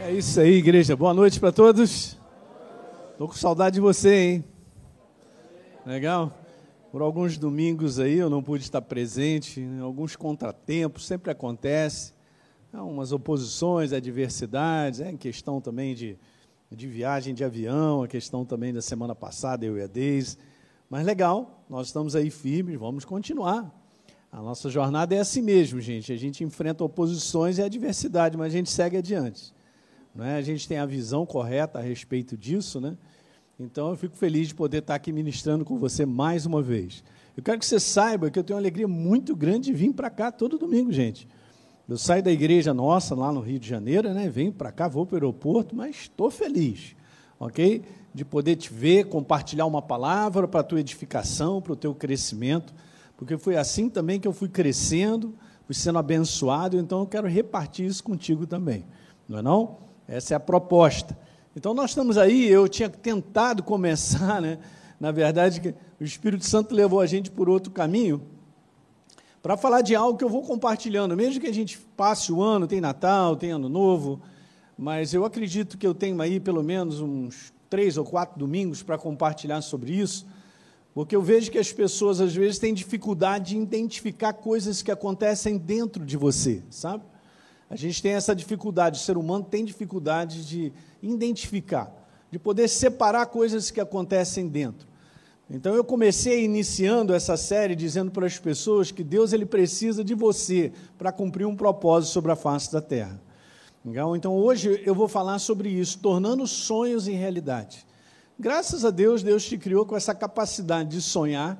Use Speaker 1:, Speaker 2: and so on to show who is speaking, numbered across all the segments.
Speaker 1: É isso aí, igreja. Boa noite para todos. Tô com saudade de você, hein? Legal? Por alguns domingos aí eu não pude estar presente, alguns contratempos, sempre acontece. Umas oposições, adversidades, é questão também de, de viagem de avião, a questão também da semana passada, eu e a Deise. Mas legal, nós estamos aí firmes, vamos continuar. A nossa jornada é assim mesmo, gente. A gente enfrenta oposições e adversidade, mas a gente segue adiante. Né? A gente tem a visão correta a respeito disso, né? Então eu fico feliz de poder estar aqui ministrando com você mais uma vez. Eu quero que você saiba que eu tenho uma alegria muito grande de vir para cá todo domingo, gente. Eu saio da igreja nossa lá no Rio de Janeiro, né? Venho para cá, vou para o aeroporto, mas estou feliz, ok? De poder te ver, compartilhar uma palavra para a tua edificação, para o teu crescimento, porque foi assim também que eu fui crescendo, fui sendo abençoado, então eu quero repartir isso contigo também, não é não? Essa é a proposta. Então nós estamos aí, eu tinha tentado começar, né? Na verdade, o Espírito Santo levou a gente por outro caminho, para falar de algo que eu vou compartilhando, mesmo que a gente passe o ano, tem Natal, tem Ano Novo, mas eu acredito que eu tenho aí pelo menos uns três ou quatro domingos para compartilhar sobre isso, porque eu vejo que as pessoas às vezes têm dificuldade de identificar coisas que acontecem dentro de você, sabe? A gente tem essa dificuldade, o ser humano tem dificuldade de identificar, de poder separar coisas que acontecem dentro. Então eu comecei iniciando essa série dizendo para as pessoas que Deus ele precisa de você para cumprir um propósito sobre a face da terra. Então hoje eu vou falar sobre isso, tornando sonhos em realidade. Graças a Deus, Deus te criou com essa capacidade de sonhar,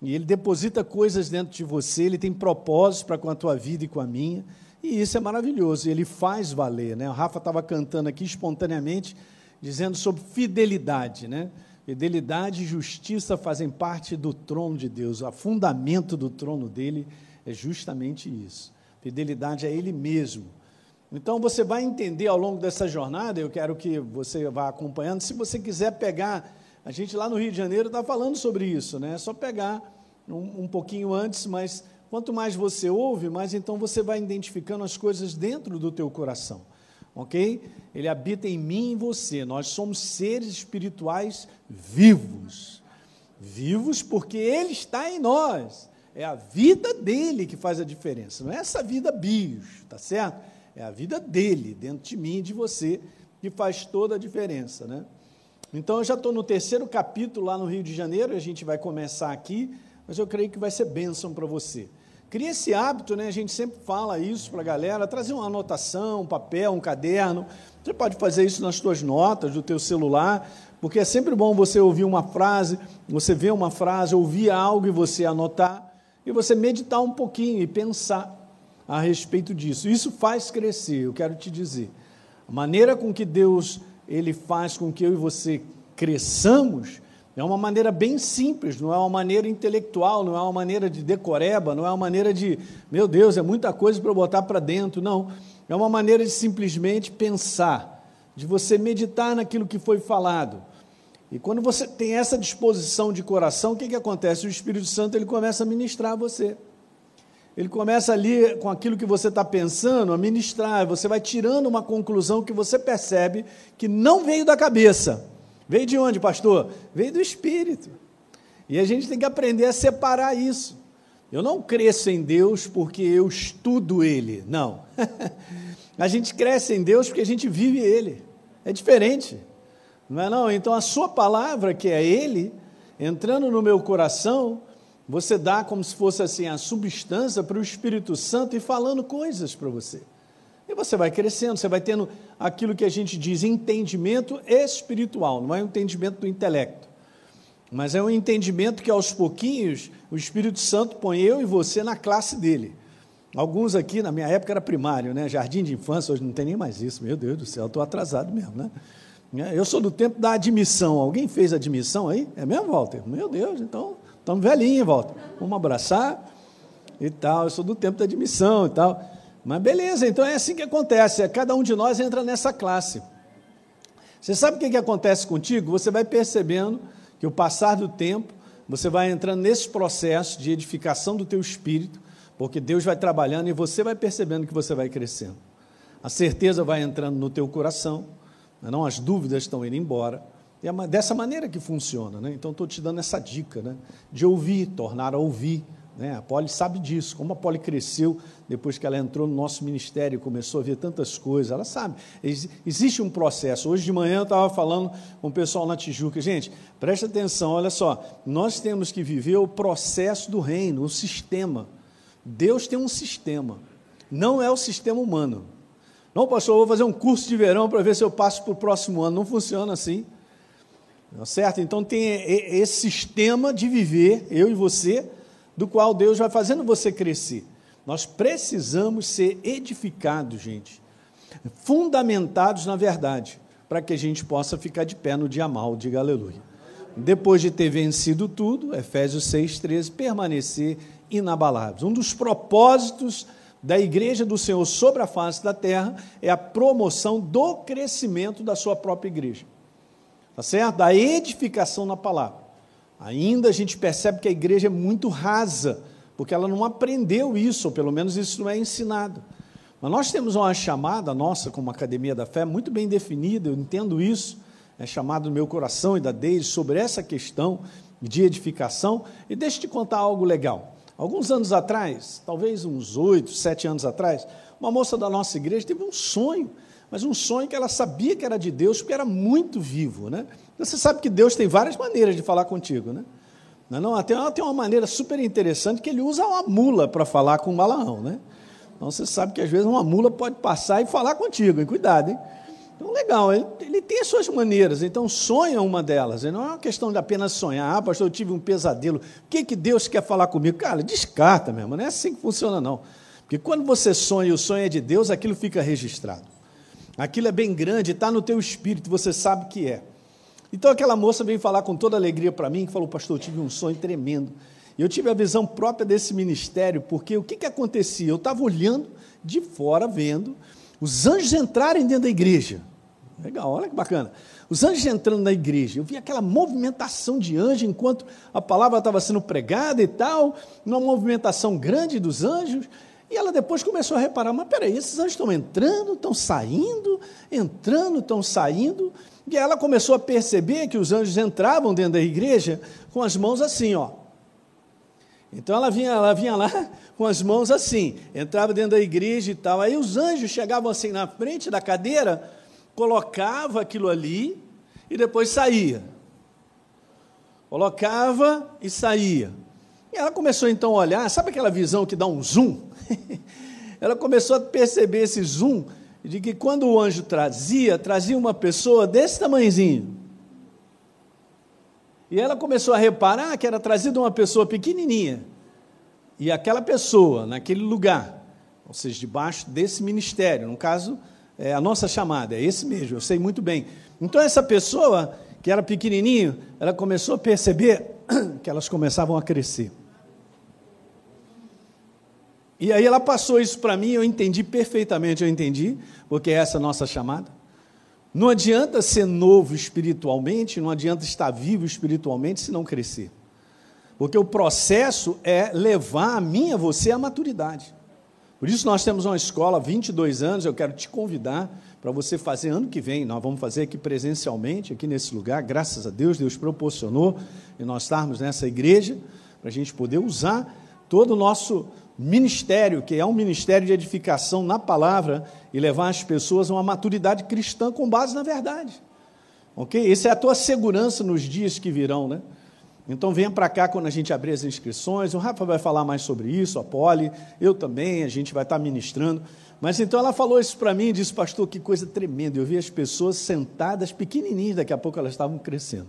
Speaker 1: e Ele deposita coisas dentro de você, Ele tem propósitos para com a tua vida e com a minha. E isso é maravilhoso, ele faz valer. Né? O Rafa estava cantando aqui espontaneamente, dizendo sobre fidelidade. Né? Fidelidade e justiça fazem parte do trono de Deus. O fundamento do trono dele é justamente isso. Fidelidade a Ele mesmo. Então você vai entender ao longo dessa jornada, eu quero que você vá acompanhando. Se você quiser pegar, a gente lá no Rio de Janeiro está falando sobre isso, né? É só pegar um, um pouquinho antes, mas Quanto mais você ouve, mais então você vai identificando as coisas dentro do teu coração. Ok? Ele habita em mim e em você. Nós somos seres espirituais vivos. Vivos porque Ele está em nós. É a vida dele que faz a diferença. Não é essa vida bios, tá certo? É a vida dele, dentro de mim e de você, que faz toda a diferença, né? Então, eu já estou no terceiro capítulo lá no Rio de Janeiro, a gente vai começar aqui, mas eu creio que vai ser bênção para você. Cria esse hábito, né? A gente sempre fala isso para a galera, trazer uma anotação, um papel, um caderno. Você pode fazer isso nas suas notas do teu celular, porque é sempre bom você ouvir uma frase, você ver uma frase, ouvir algo e você anotar, e você meditar um pouquinho e pensar a respeito disso. Isso faz crescer, eu quero te dizer. A maneira com que Deus ele faz com que eu e você cresçamos é uma maneira bem simples, não é uma maneira intelectual, não é uma maneira de decoreba, não é uma maneira de, meu Deus, é muita coisa para botar para dentro, não. É uma maneira de simplesmente pensar, de você meditar naquilo que foi falado. E quando você tem essa disposição de coração, o que, que acontece? O Espírito Santo ele começa a ministrar a você. Ele começa ali com aquilo que você está pensando, a ministrar, você vai tirando uma conclusão que você percebe que não veio da cabeça Veio de onde, pastor? Veio do Espírito. E a gente tem que aprender a separar isso. Eu não cresço em Deus porque eu estudo Ele. Não. a gente cresce em Deus porque a gente vive Ele. É diferente. Não é não? Então a sua palavra, que é Ele, entrando no meu coração, você dá como se fosse assim a substância para o Espírito Santo e falando coisas para você. E você vai crescendo, você vai tendo aquilo que a gente diz entendimento espiritual, não é um entendimento do intelecto, mas é um entendimento que aos pouquinhos o Espírito Santo põe eu e você na classe dele. Alguns aqui, na minha época, era primário, né? Jardim de infância, hoje não tem nem mais isso. Meu Deus do céu, estou atrasado mesmo, né? Eu sou do tempo da admissão. Alguém fez admissão aí? É mesmo, Walter? Meu Deus, então estamos velhinhos, Walter. Vamos abraçar e tal. Eu sou do tempo da admissão e tal. Mas beleza, então é assim que acontece, é, cada um de nós entra nessa classe. Você sabe o que, que acontece contigo? Você vai percebendo que o passar do tempo, você vai entrando nesse processo de edificação do teu espírito, porque Deus vai trabalhando e você vai percebendo que você vai crescendo. a certeza vai entrando no teu coração, né? não as dúvidas estão indo embora. E é dessa maneira que funciona. Né? Então, estou te dando essa dica né? de ouvir, tornar a ouvir. Né? A Poli sabe disso, como a Poli cresceu depois que ela entrou no nosso ministério, começou a ver tantas coisas, ela sabe. Existe um processo. Hoje de manhã eu estava falando com o pessoal na Tijuca, gente, preste atenção, olha só, nós temos que viver o processo do reino, o sistema. Deus tem um sistema, não é o sistema humano. Não, pastor, eu vou fazer um curso de verão para ver se eu passo para o próximo ano. Não funciona assim. Tá certo? Então tem esse sistema de viver, eu e você, do qual Deus vai fazendo você crescer. Nós precisamos ser edificados, gente, fundamentados na verdade, para que a gente possa ficar de pé no dia mal, diga aleluia. Depois de ter vencido tudo, Efésios 6,13, permanecer inabaláveis. Um dos propósitos da igreja do Senhor sobre a face da terra é a promoção do crescimento da sua própria igreja. Tá certo? Da edificação na palavra. Ainda a gente percebe que a igreja é muito rasa, porque ela não aprendeu isso, ou pelo menos isso não é ensinado. Mas nós temos uma chamada nossa, como Academia da Fé, muito bem definida, eu entendo isso, é chamado no meu coração e da deles sobre essa questão de edificação. E deixa eu te contar algo legal. Alguns anos atrás, talvez uns oito, sete anos atrás, uma moça da nossa igreja teve um sonho, mas um sonho que ela sabia que era de Deus, porque era muito vivo, né? Você sabe que Deus tem várias maneiras de falar contigo, né? Não, não, tem, tem uma maneira super interessante que ele usa uma mula para falar com o Balaão, né? Então você sabe que às vezes uma mula pode passar e falar contigo, hein? cuidado, hein? Então, legal, ele, ele, tem as suas maneiras, então sonha uma delas, não é uma questão de apenas sonhar, ah, pastor, eu tive um pesadelo, o que, que Deus quer falar comigo? Cara, descarta mesmo, não é assim que funciona, não. Porque quando você sonha e o sonho é de Deus, aquilo fica registrado. Aquilo é bem grande, está no teu espírito, você sabe que é. Então aquela moça veio falar com toda alegria para mim, que falou, pastor, eu tive um sonho tremendo. Eu tive a visão própria desse ministério, porque o que, que acontecia? Eu estava olhando de fora, vendo os anjos entrarem dentro da igreja. Legal, olha que bacana. Os anjos entrando na igreja, eu vi aquela movimentação de anjos enquanto a palavra estava sendo pregada e tal, uma movimentação grande dos anjos. E ela depois começou a reparar: mas peraí, esses anjos estão entrando, estão saindo, entrando, estão saindo. E ela começou a perceber que os anjos entravam dentro da igreja com as mãos assim, ó. Então ela vinha, ela vinha lá com as mãos assim, entrava dentro da igreja e tal. Aí os anjos chegavam assim na frente da cadeira, colocava aquilo ali e depois saía. Colocava e saía. E ela começou então a olhar, sabe aquela visão que dá um zoom? ela começou a perceber esse zoom de que quando o anjo trazia, trazia uma pessoa desse tamanhozinho. E ela começou a reparar que era trazida uma pessoa pequenininha. E aquela pessoa, naquele lugar, ou seja, debaixo desse ministério, no caso, é a nossa chamada, é esse mesmo, eu sei muito bem. Então, essa pessoa, que era pequenininho, ela começou a perceber que elas começavam a crescer. E aí ela passou isso para mim, eu entendi perfeitamente, eu entendi, porque é essa nossa chamada. Não adianta ser novo espiritualmente, não adianta estar vivo espiritualmente se não crescer. Porque o processo é levar a mim a você à maturidade. Por isso nós temos uma escola, 22 anos, eu quero te convidar para você fazer ano que vem, nós vamos fazer aqui presencialmente, aqui nesse lugar, graças a Deus, Deus proporcionou e nós estarmos nessa igreja, para a gente poder usar todo o nosso ministério, que é um ministério de edificação na palavra e levar as pessoas a uma maturidade cristã com base na verdade. Ok? Essa é a tua segurança nos dias que virão, né? Então venha para cá quando a gente abrir as inscrições. O Rafa vai falar mais sobre isso, a Poli, eu também, a gente vai estar ministrando. Mas então ela falou isso para mim e disse, pastor, que coisa tremenda. Eu vi as pessoas sentadas, pequenininhas, daqui a pouco elas estavam crescendo.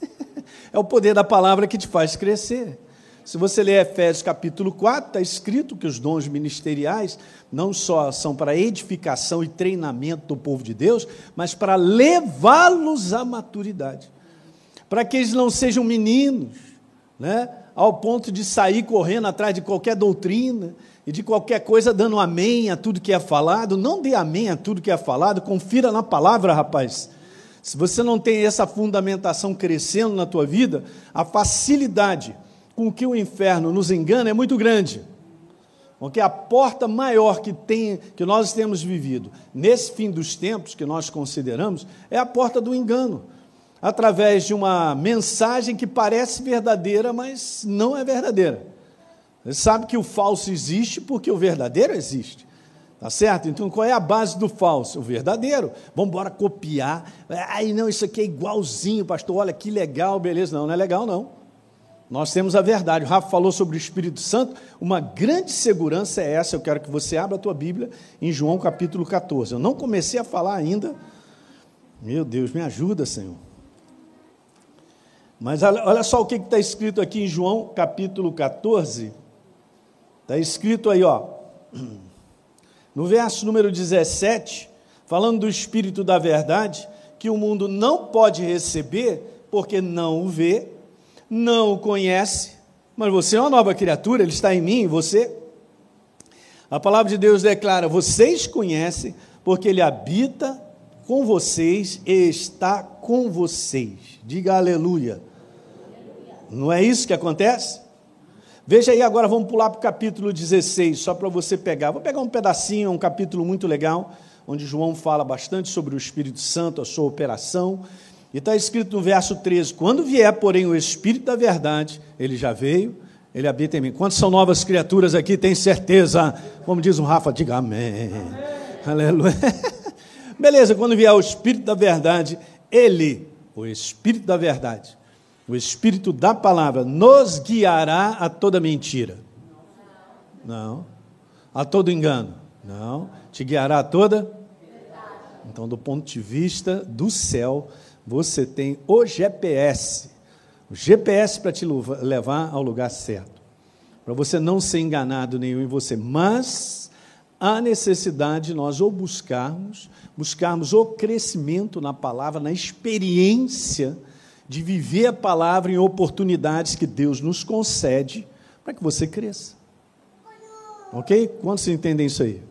Speaker 1: é o poder da palavra que te faz crescer. Se você ler Efésios capítulo 4, está escrito que os dons ministeriais não só são para edificação e treinamento do povo de Deus, mas para levá-los à maturidade. Para que eles não sejam meninos, né, ao ponto de sair correndo atrás de qualquer doutrina e de qualquer coisa dando amém a tudo que é falado. Não dê amém a tudo que é falado, confira na palavra, rapaz. Se você não tem essa fundamentação crescendo na tua vida, a facilidade com que o inferno nos engana é muito grande. porque a porta maior que, tem, que nós temos vivido nesse fim dos tempos que nós consideramos é a porta do engano, através de uma mensagem que parece verdadeira, mas não é verdadeira. Você sabe que o falso existe porque o verdadeiro existe. Tá certo? Então qual é a base do falso? O verdadeiro. Vamos embora copiar. Ai, não, isso aqui é igualzinho, pastor. Olha que legal, beleza. Não, não é legal, não. Nós temos a verdade. O Rafa falou sobre o Espírito Santo. Uma grande segurança é essa. Eu quero que você abra a tua Bíblia em João capítulo 14. Eu não comecei a falar ainda. Meu Deus, me ajuda, Senhor. Mas olha só o que está escrito aqui em João capítulo 14. Está escrito aí, ó. No verso número 17, falando do Espírito da verdade, que o mundo não pode receber porque não o vê não o conhece, mas você é uma nova criatura, ele está em mim, você. A palavra de Deus declara: vocês conhecem, porque ele habita com vocês e está com vocês. Diga aleluia. Não é isso que acontece? Veja aí, agora vamos pular para o capítulo 16, só para você pegar. Vou pegar um pedacinho, um capítulo muito legal, onde João fala bastante sobre o Espírito Santo, a sua operação. E está escrito no verso 13: Quando vier, porém, o Espírito da verdade, ele já veio, ele habita em mim. Quantas são novas criaturas aqui? Tem certeza? Como diz o Rafa, diga amém. amém. Aleluia. Beleza, quando vier o Espírito da verdade, ele, o Espírito da verdade, o Espírito da palavra, nos guiará a toda mentira. Não. A todo engano. Não. Te guiará a toda. Então, do ponto de vista do céu, você tem o GPS, o GPS para te levar ao lugar certo, para você não ser enganado nenhum em você, mas há necessidade de nós ou buscarmos, buscarmos o crescimento na palavra, na experiência de viver a palavra em oportunidades que Deus nos concede para que você cresça. Ok? Quantos entendem isso aí?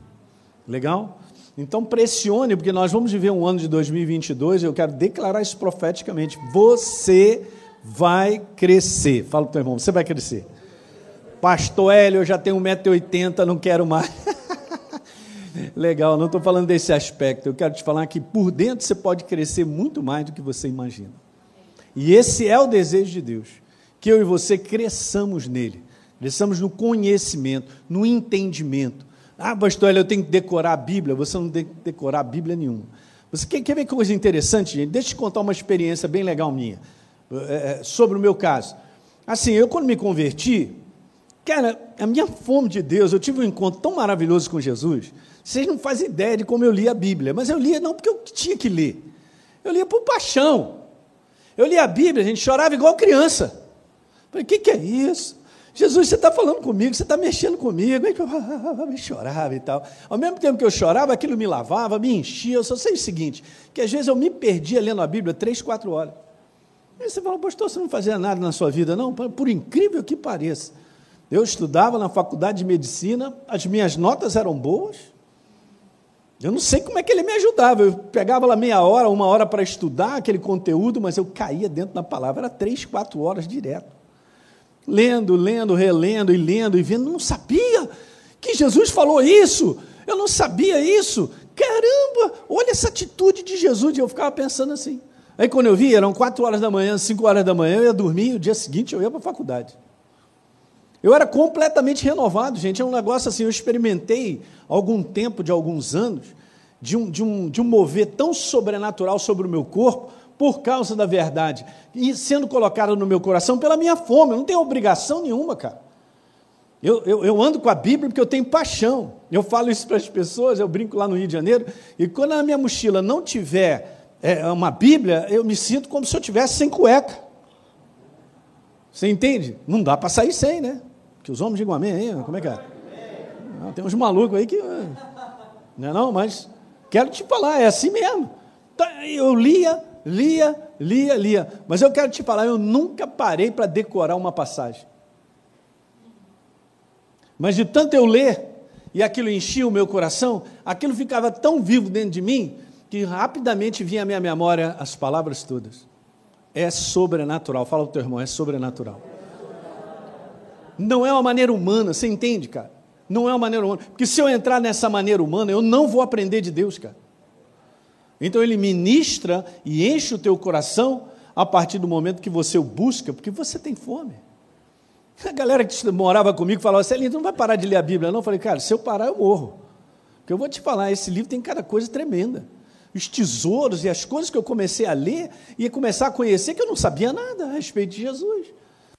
Speaker 1: Legal? Então pressione, porque nós vamos viver um ano de 2022 e eu quero declarar isso profeticamente. Você vai crescer. Fala para o teu irmão, você vai crescer. Pastor Hélio, eu já tenho 1,80m, não quero mais. Legal, não estou falando desse aspecto. Eu quero te falar que por dentro você pode crescer muito mais do que você imagina. E esse é o desejo de Deus, que eu e você cresçamos nele, cresçamos no conhecimento, no entendimento, ah, pastor, eu tenho que decorar a Bíblia. Você não tem que decorar a Bíblia nenhuma. Você quer, quer ver coisa interessante, gente? Deixa eu te contar uma experiência bem legal minha, é, sobre o meu caso. Assim, eu quando me converti, cara, a minha fome de Deus, eu tive um encontro tão maravilhoso com Jesus, vocês não fazem ideia de como eu li a Bíblia, mas eu lia não porque eu tinha que ler, eu lia por paixão. Eu lia a Bíblia, a gente chorava igual criança. Falei, o que, que é isso? Jesus, você está falando comigo, você está mexendo comigo. Eu chorava e tal. Ao mesmo tempo que eu chorava, aquilo me lavava, me enchia. Eu só sei o seguinte: que às vezes eu me perdia lendo a Bíblia três, quatro horas. Aí você fala, pastor, você não fazia nada na sua vida, não? Por incrível que pareça. Eu estudava na faculdade de medicina, as minhas notas eram boas. Eu não sei como é que ele me ajudava. Eu pegava lá meia hora, uma hora para estudar aquele conteúdo, mas eu caía dentro da palavra. Era três, quatro horas direto lendo, lendo, relendo e lendo e vendo, não sabia que Jesus falou isso, eu não sabia isso, caramba, olha essa atitude de Jesus, e eu ficava pensando assim. Aí quando eu vi, eram quatro horas da manhã, cinco horas da manhã, eu ia dormir, e o dia seguinte eu ia para a faculdade. Eu era completamente renovado, gente, é um negócio assim, eu experimentei algum tempo, de alguns anos, de um, de um, de um mover tão sobrenatural sobre o meu corpo, por causa da verdade, e sendo colocada no meu coração pela minha fome, eu não tenho obrigação nenhuma, cara. Eu, eu, eu, ando com a Bíblia porque eu tenho paixão. Eu falo isso para as pessoas, eu brinco lá no Rio de Janeiro, e quando a minha mochila não tiver é, uma Bíblia, eu me sinto como se eu tivesse sem cueca. Você entende? Não dá para sair sem, né? Que os homens digam amém aí, como é que é? Não, tem uns malucos aí que. Não é não, mas quero te falar, é assim mesmo. Tá, eu lia lia, lia, lia. Mas eu quero te falar, eu nunca parei para decorar uma passagem. Mas de tanto eu ler, e aquilo enchia o meu coração, aquilo ficava tão vivo dentro de mim, que rapidamente vinha à minha memória as palavras todas. É sobrenatural. Fala o teu irmão, é sobrenatural. Não é uma maneira humana, você entende, cara? Não é uma maneira humana. Porque se eu entrar nessa maneira humana, eu não vou aprender de Deus, cara. Então ele ministra e enche o teu coração a partir do momento que você o busca, porque você tem fome. A galera que morava comigo falava Celinho, não vai parar de ler a Bíblia, não? Eu falei, cara, se eu parar, eu morro. Porque eu vou te falar, esse livro tem cada coisa tremenda. Os tesouros e as coisas que eu comecei a ler e começar a conhecer que eu não sabia nada a respeito de Jesus.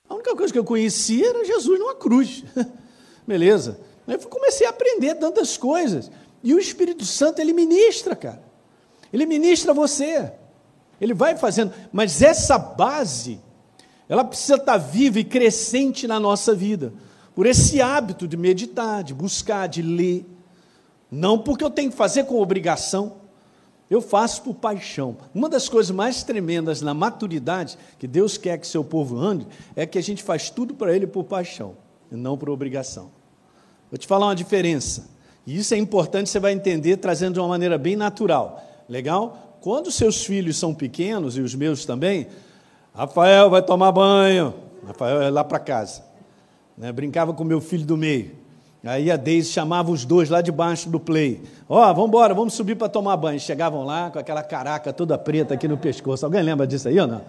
Speaker 1: A única coisa que eu conhecia era Jesus numa cruz. Beleza. Eu comecei a aprender tantas coisas. E o Espírito Santo, ele ministra, cara. Ele ministra você. Ele vai fazendo. Mas essa base, ela precisa estar viva e crescente na nossa vida. Por esse hábito de meditar, de buscar, de ler. Não porque eu tenho que fazer com obrigação. Eu faço por paixão. Uma das coisas mais tremendas na maturidade que Deus quer que seu povo ande é que a gente faz tudo para Ele por paixão e não por obrigação. Vou te falar uma diferença. E isso é importante, você vai entender trazendo de uma maneira bem natural. Legal? Quando seus filhos são pequenos, e os meus também, Rafael vai tomar banho. Rafael é lá para casa. Né? Brincava com meu filho do meio. Aí a Deise chamava os dois lá debaixo do play. Ó, oh, vamos embora, vamos subir para tomar banho. Chegavam lá com aquela caraca toda preta aqui no pescoço. Alguém lembra disso aí ou não?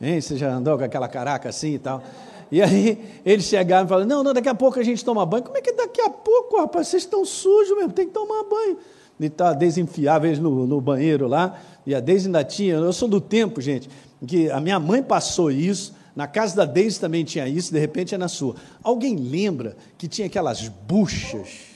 Speaker 1: Hein? Você já andou com aquela caraca assim e tal? E aí eles chegavam e falavam, não, não, daqui a pouco a gente toma banho. Como é que daqui a pouco, rapaz? Vocês estão sujos mesmo, tem que tomar banho. E tá, a Deise no, no banheiro lá, e a Deise ainda tinha, eu sou do tempo, gente, que a minha mãe passou isso, na casa da Deise também tinha isso, de repente é na sua. Alguém lembra que tinha aquelas buchas?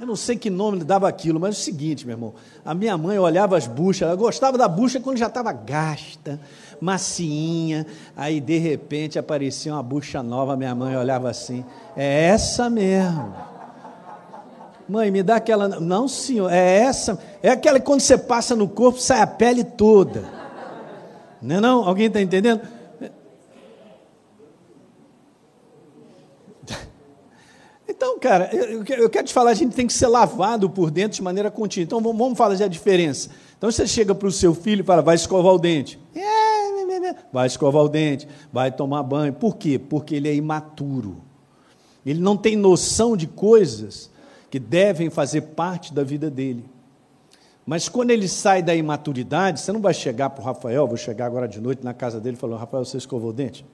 Speaker 1: Eu não sei que nome dava aquilo, mas é o seguinte, meu irmão. A minha mãe olhava as buchas, ela gostava da bucha quando já estava gasta, macinha. Aí, de repente, aparecia uma bucha nova, minha mãe olhava assim: é essa mesmo. Mãe, me dá aquela. Não, senhor, é essa. É aquela que quando você passa no corpo sai a pele toda. Não é não? Alguém está entendendo? Então, cara, eu, quero te falar, a gente tem que ser lavado por dentro de maneira contínua. Então, vamos, vamos falar a diferença. Então, você chega para o seu filho e fala, vai escovar o dente. É, vai escovar o dente, vai tomar banho. Por quê? Porque ele é imaturo. Ele não tem noção de coisas que devem fazer parte da vida dele. Mas quando ele sai da imaturidade, você não vai chegar para o Rafael, vou chegar agora de noite na casa dele e falar, Rafael, você escovou o dente?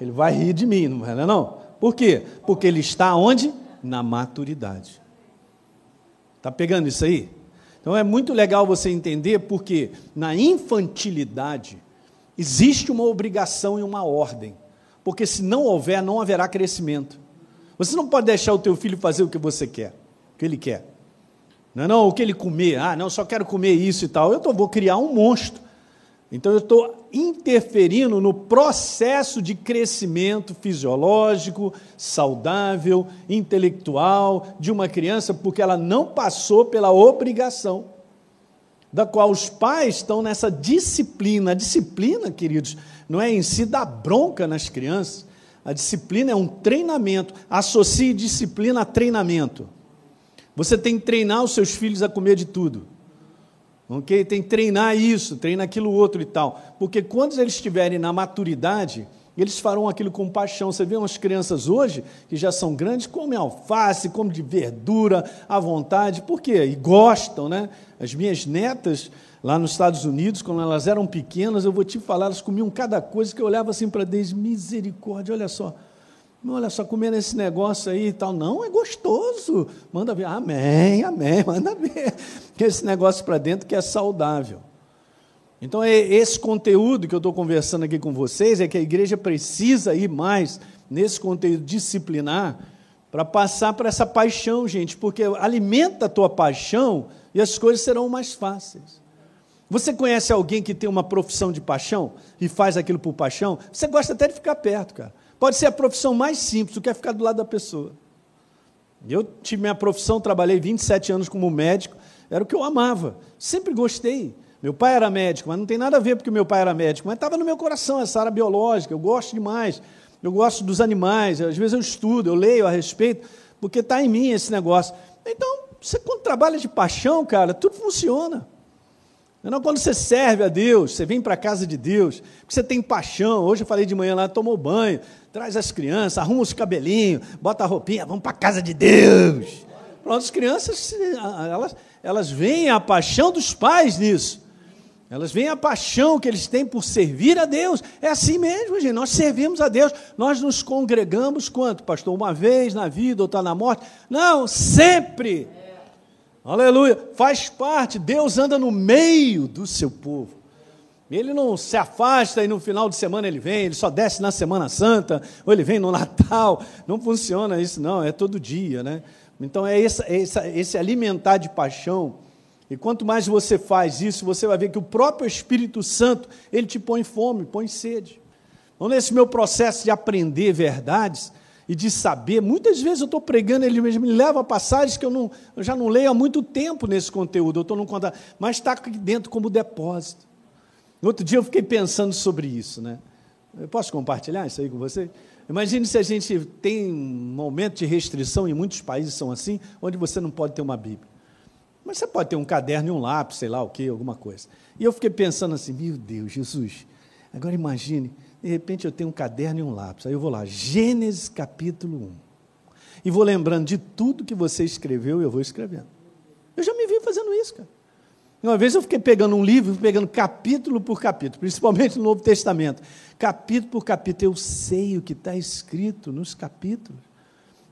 Speaker 1: Ele vai rir de mim, não é não? Por quê? Porque ele está onde? Na maturidade. Está pegando isso aí? Então é muito legal você entender porque na infantilidade existe uma obrigação e uma ordem. Porque se não houver, não haverá crescimento. Você não pode deixar o teu filho fazer o que você quer, o que ele quer. Não é não, o que ele comer, ah, não, só quero comer isso e tal. Eu tô, vou criar um monstro. Então eu estou interferindo no processo de crescimento fisiológico, saudável, intelectual de uma criança, porque ela não passou pela obrigação, da qual os pais estão nessa disciplina. A disciplina, queridos, não é em si dar bronca nas crianças. A disciplina é um treinamento. Associe disciplina a treinamento. Você tem que treinar os seus filhos a comer de tudo. Ok? Tem que treinar isso, treinar aquilo outro e tal. Porque quando eles estiverem na maturidade, eles farão aquilo com paixão. Você vê umas crianças hoje, que já são grandes, comem alface, comem de verdura à vontade. Por quê? E gostam, né? As minhas netas, lá nos Estados Unidos, quando elas eram pequenas, eu vou te falar, elas comiam cada coisa que eu olhava assim para Deus, misericórdia, olha só. Olha só, comendo esse negócio aí e tal. Não, é gostoso. Manda ver. Amém, amém. Manda ver. Que esse negócio para dentro que é saudável. Então, é esse conteúdo que eu estou conversando aqui com vocês é que a igreja precisa ir mais nesse conteúdo disciplinar para passar para essa paixão, gente, porque alimenta a tua paixão e as coisas serão mais fáceis. Você conhece alguém que tem uma profissão de paixão e faz aquilo por paixão? Você gosta até de ficar perto, cara. Pode ser a profissão mais simples, tu quer ficar do lado da pessoa. Eu tive minha profissão, trabalhei 27 anos como médico, era o que eu amava, sempre gostei. Meu pai era médico, mas não tem nada a ver porque meu pai era médico, mas estava no meu coração essa área biológica, eu gosto demais, eu gosto dos animais, às vezes eu estudo, eu leio a respeito, porque está em mim esse negócio. Então, você quando trabalha de paixão, cara, tudo funciona. Não quando você serve a Deus, você vem para a casa de Deus, porque você tem paixão. Hoje eu falei de manhã lá, tomou banho, traz as crianças, arruma os cabelinhos, bota a roupinha, vamos para a casa de Deus. Pronto, as crianças, elas, elas veem a paixão dos pais nisso. Elas veem a paixão que eles têm por servir a Deus. É assim mesmo, gente. Nós servimos a Deus. Nós nos congregamos quanto, pastor? Uma vez na vida ou está na morte? Não, sempre. Aleluia. Faz parte. Deus anda no meio do seu povo. Ele não se afasta e no final de semana ele vem, ele só desce na Semana Santa, ou ele vem no Natal. Não funciona isso, não, é todo dia, né? Então é é esse alimentar de paixão e quanto mais você faz isso, você vai ver que o próprio Espírito Santo, ele te põe fome, põe sede. Então, nesse meu processo de aprender verdades e de saber, muitas vezes eu estou pregando, ele mesmo me leva a passagens que eu, não, eu já não leio há muito tempo nesse conteúdo, eu estou num contato, mas está aqui dentro como depósito. Outro dia eu fiquei pensando sobre isso, né? Eu posso compartilhar isso aí com você? Imagine se a gente tem um momento de restrição, e muitos países são assim, onde você não pode ter uma Bíblia. Mas você pode ter um caderno e um lápis, sei lá o que, alguma coisa. E eu fiquei pensando assim, meu Deus, Jesus, agora imagine, de repente eu tenho um caderno e um lápis. Aí eu vou lá, Gênesis capítulo 1. E vou lembrando de tudo que você escreveu e eu vou escrevendo. Eu já me vi fazendo isso, cara. Uma vez eu fiquei pegando um livro, pegando capítulo por capítulo, principalmente no Novo Testamento. Capítulo por capítulo, eu sei o que está escrito nos capítulos.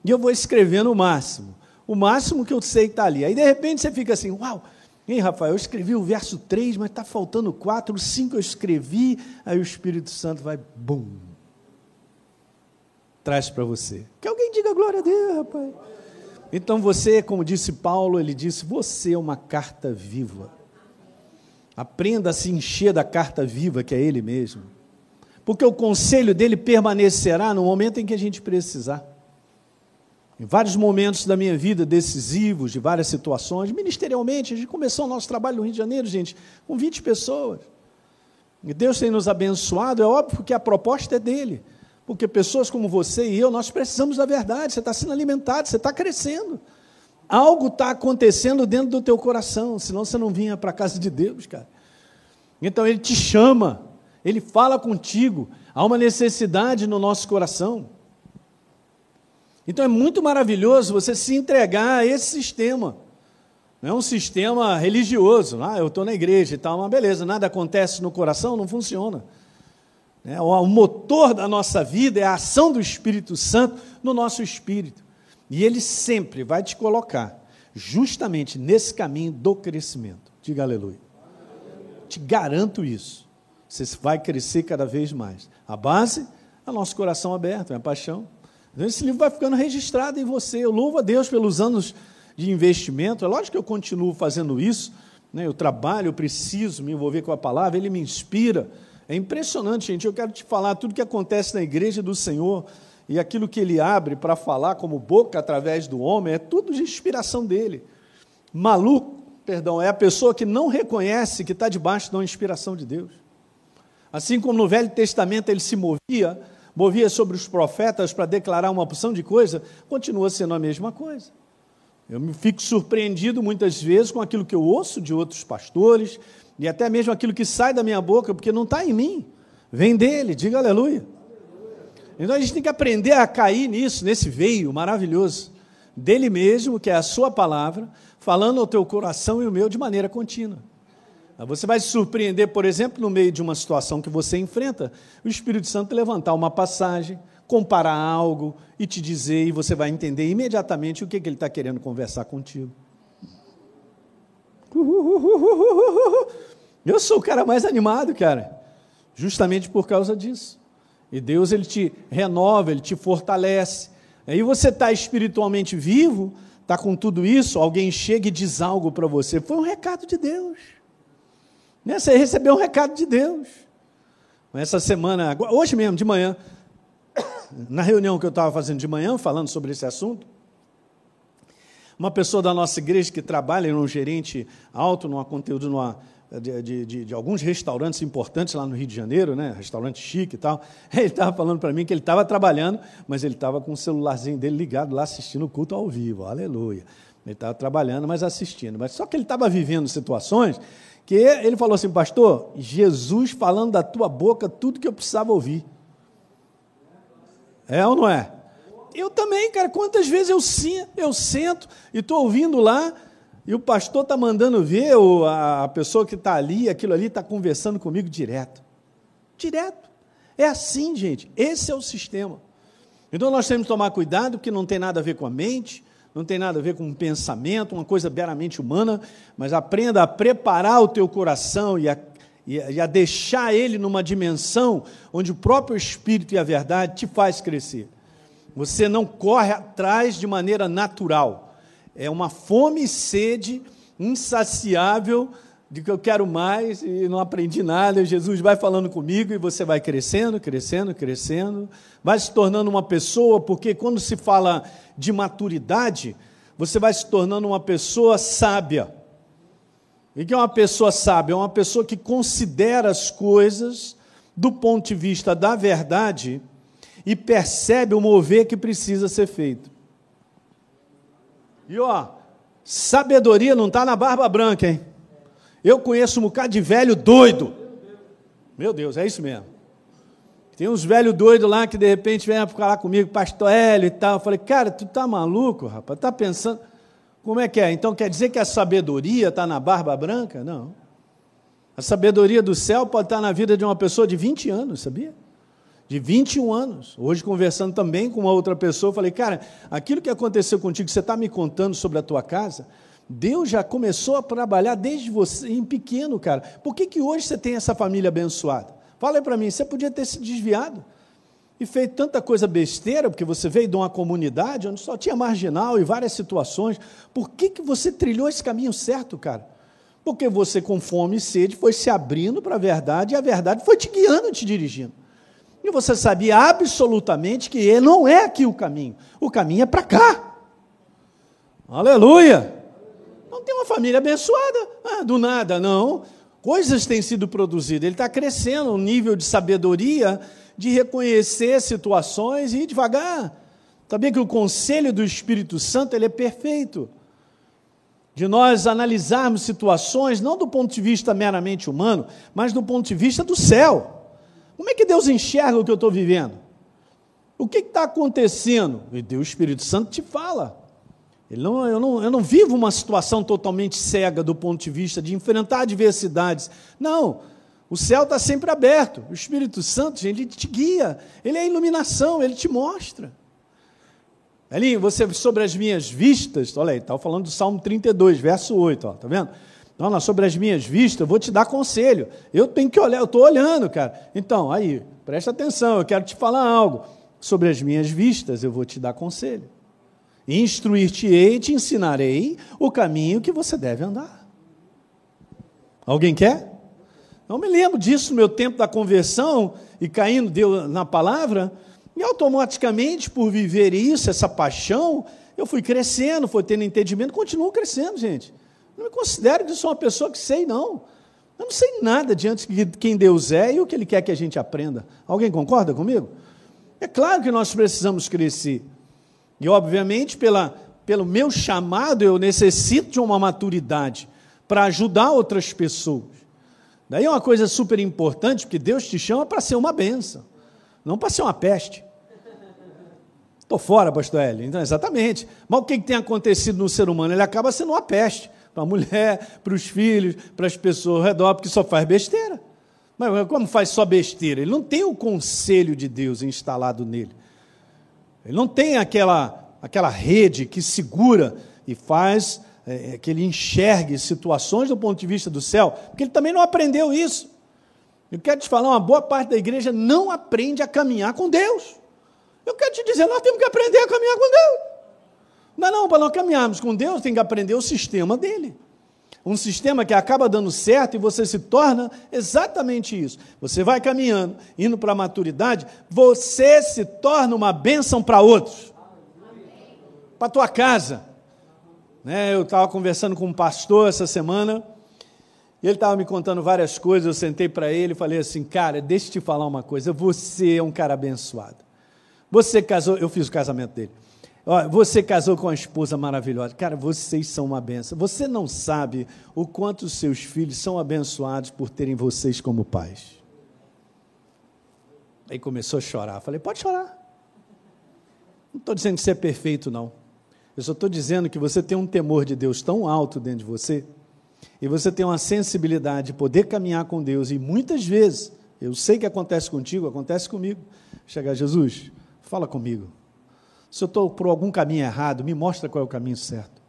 Speaker 1: E eu vou escrevendo o máximo o máximo que eu sei está ali. Aí de repente você fica assim, uau, Hein, Rafael, eu escrevi o verso 3, mas está faltando 4, o 5 eu escrevi, aí o Espírito Santo vai, bum, traz para você. Que alguém diga glória a Deus, rapaz. Então você, como disse Paulo, ele disse, você é uma carta viva. Aprenda a se encher da carta viva que é ele mesmo. Porque o conselho dele permanecerá no momento em que a gente precisar. Em vários momentos da minha vida decisivos, de várias situações, ministerialmente, a gente começou o nosso trabalho no Rio de Janeiro, gente, com 20 pessoas. E Deus tem nos abençoado, é óbvio que a proposta é dele. Porque pessoas como você e eu, nós precisamos da verdade, você está sendo alimentado, você está crescendo. Algo está acontecendo dentro do teu coração, senão você não vinha para a casa de Deus, cara. Então ele te chama, ele fala contigo, há uma necessidade no nosso coração. Então é muito maravilhoso você se entregar a esse sistema. Não é um sistema religioso. Ah, eu estou na igreja e tal, mas beleza, nada acontece no coração, não funciona. É, o motor da nossa vida é a ação do Espírito Santo no nosso espírito. E ele sempre vai te colocar justamente nesse caminho do crescimento. Diga aleluia. Te garanto isso. Você vai crescer cada vez mais. A base é nosso coração aberto, é a paixão. Então, esse livro vai ficando registrado em você. Eu louvo a Deus pelos anos de investimento. É lógico que eu continuo fazendo isso. Né? Eu trabalho, eu preciso me envolver com a palavra, ele me inspira. É impressionante, gente. Eu quero te falar tudo que acontece na igreja do Senhor e aquilo que ele abre para falar como boca através do homem, é tudo de inspiração dele. Maluco, perdão, é a pessoa que não reconhece que está debaixo da inspiração de Deus. Assim como no Velho Testamento ele se movia movia sobre os profetas para declarar uma opção de coisa, continua sendo a mesma coisa. Eu me fico surpreendido muitas vezes com aquilo que eu ouço de outros pastores e até mesmo aquilo que sai da minha boca, porque não está em mim, vem dele, diga aleluia. Então a gente tem que aprender a cair nisso, nesse veio maravilhoso, dele mesmo, que é a sua palavra, falando ao teu coração e o meu de maneira contínua. Você vai se surpreender, por exemplo, no meio de uma situação que você enfrenta, o Espírito Santo levantar uma passagem, comparar algo e te dizer, e você vai entender imediatamente o que, que ele está querendo conversar contigo. Eu sou o cara mais animado, cara, justamente por causa disso. E Deus ele te renova, ele te fortalece. Aí você está espiritualmente vivo, está com tudo isso, alguém chega e diz algo para você. Foi um recado de Deus. Né? Você recebeu um recado de Deus. Essa semana, hoje mesmo, de manhã, na reunião que eu estava fazendo de manhã, falando sobre esse assunto, uma pessoa da nossa igreja que trabalha num gerente alto, num conteúdo numa, de, de, de, de, alguns restaurantes importantes lá no Rio de Janeiro, né? restaurante chique e tal. Ele estava falando para mim que ele estava trabalhando, mas ele estava com o celularzinho dele ligado lá assistindo o culto ao vivo, aleluia. Ele estava trabalhando, mas assistindo. Mas só que ele estava vivendo situações que ele falou assim, pastor, Jesus falando da tua boca tudo que eu precisava ouvir. É ou não é? Eu também, cara, quantas vezes eu, eu sento e estou ouvindo lá, e o pastor está mandando ver, ou a pessoa que está ali, aquilo ali está conversando comigo direto. Direto. É assim, gente. Esse é o sistema. Então nós temos que tomar cuidado, porque não tem nada a ver com a mente, não tem nada a ver com um pensamento, uma coisa meramente humana, mas aprenda a preparar o teu coração e a, e a deixar ele numa dimensão onde o próprio Espírito e a verdade te faz crescer. Você não corre atrás de maneira natural. É uma fome e sede insaciável de que eu quero mais e não aprendi nada. Jesus vai falando comigo e você vai crescendo, crescendo, crescendo, vai se tornando uma pessoa, porque quando se fala de maturidade, você vai se tornando uma pessoa sábia. E que é uma pessoa sábia? É uma pessoa que considera as coisas do ponto de vista da verdade e percebe o mover que precisa ser feito. E ó, sabedoria não está na barba branca, hein? Eu conheço um bocado de velho doido. Meu Deus, é isso mesmo. Tem uns velhos doidos lá que de repente vêm falar comigo, pastor Hélio e tal. Eu falei, cara, tu tá maluco, rapaz? Tá pensando. Como é que é? Então quer dizer que a sabedoria está na barba branca? Não. A sabedoria do céu pode estar na vida de uma pessoa de 20 anos, sabia? De 21 anos. Hoje, conversando também com uma outra pessoa, falei, cara, aquilo que aconteceu contigo, você está me contando sobre a tua casa, Deus já começou a trabalhar desde você, em pequeno, cara. Por que, que hoje você tem essa família abençoada? Fala aí para mim, você podia ter se desviado e feito tanta coisa besteira, porque você veio de uma comunidade onde só tinha marginal e várias situações. Por que, que você trilhou esse caminho certo, cara? Porque você, com fome e sede, foi se abrindo para a verdade e a verdade foi te guiando, te dirigindo. E você sabia absolutamente que não é aqui o caminho, o caminho é para cá. Aleluia! Tem uma família abençoada, ah, do nada, não. Coisas têm sido produzidas, ele está crescendo um nível de sabedoria, de reconhecer situações e ir devagar. Sabia que o conselho do Espírito Santo ele é perfeito. De nós analisarmos situações, não do ponto de vista meramente humano, mas do ponto de vista do céu. Como é que Deus enxerga o que eu estou vivendo? O que está acontecendo? E Deus, o Espírito Santo, te fala. Não, eu, não, eu não vivo uma situação totalmente cega do ponto de vista de enfrentar adversidades. Não, o céu está sempre aberto. O Espírito Santo, gente, ele te guia. Ele é a iluminação, ele te mostra. Ali, você sobre as minhas vistas, olha aí, estava falando do Salmo 32, verso 8, ó, tá vendo? Não, sobre as minhas vistas, eu vou te dar conselho. Eu tenho que olhar, eu estou olhando, cara. Então, aí, presta atenção, eu quero te falar algo. Sobre as minhas vistas, eu vou te dar conselho. Instruir-te-ei te ensinarei o caminho que você deve andar. Alguém quer? Não me lembro disso no meu tempo da conversão e caindo na palavra, e automaticamente, por viver isso, essa paixão, eu fui crescendo, fui tendo entendimento, continuo crescendo, gente. Não me considero que sou uma pessoa que sei, não. Eu não sei nada diante de quem Deus é e o que Ele quer que a gente aprenda. Alguém concorda comigo? É claro que nós precisamos crescer. E, obviamente, pela, pelo meu chamado, eu necessito de uma maturidade para ajudar outras pessoas. Daí é uma coisa super importante, porque Deus te chama para ser uma benção, não para ser uma peste. Estou fora, pastor Eli. Então, exatamente. Mas o que, que tem acontecido no ser humano? Ele acaba sendo uma peste para a mulher, para os filhos, para as pessoas ao redor, porque só faz besteira. Mas como faz só besteira? Ele não tem o conselho de Deus instalado nele. Ele não tem aquela, aquela rede que segura e faz é, é, que ele enxergue situações do ponto de vista do céu, porque ele também não aprendeu isso. Eu quero te falar, uma boa parte da igreja não aprende a caminhar com Deus. Eu quero te dizer, nós temos que aprender a caminhar com Deus. Mas não, para nós caminharmos com Deus, tem que aprender o sistema dele. Um sistema que acaba dando certo e você se torna exatamente isso. Você vai caminhando, indo para a maturidade, você se torna uma bênção para outros. Para tua casa. Né, eu estava conversando com um pastor essa semana, e ele estava me contando várias coisas, eu sentei para ele e falei assim, cara, deixa eu te falar uma coisa, você é um cara abençoado. Você casou, eu fiz o casamento dele. Você casou com uma esposa maravilhosa. Cara, vocês são uma benção. Você não sabe o quanto os seus filhos são abençoados por terem vocês como pais. Aí começou a chorar. Falei, pode chorar. Não estou dizendo que você é perfeito, não. Eu só estou dizendo que você tem um temor de Deus tão alto dentro de você, e você tem uma sensibilidade de poder caminhar com Deus, e muitas vezes, eu sei que acontece contigo, acontece comigo. Chegar, Jesus, fala comigo. Se eu estou por algum caminho errado, me mostra qual é o caminho certo.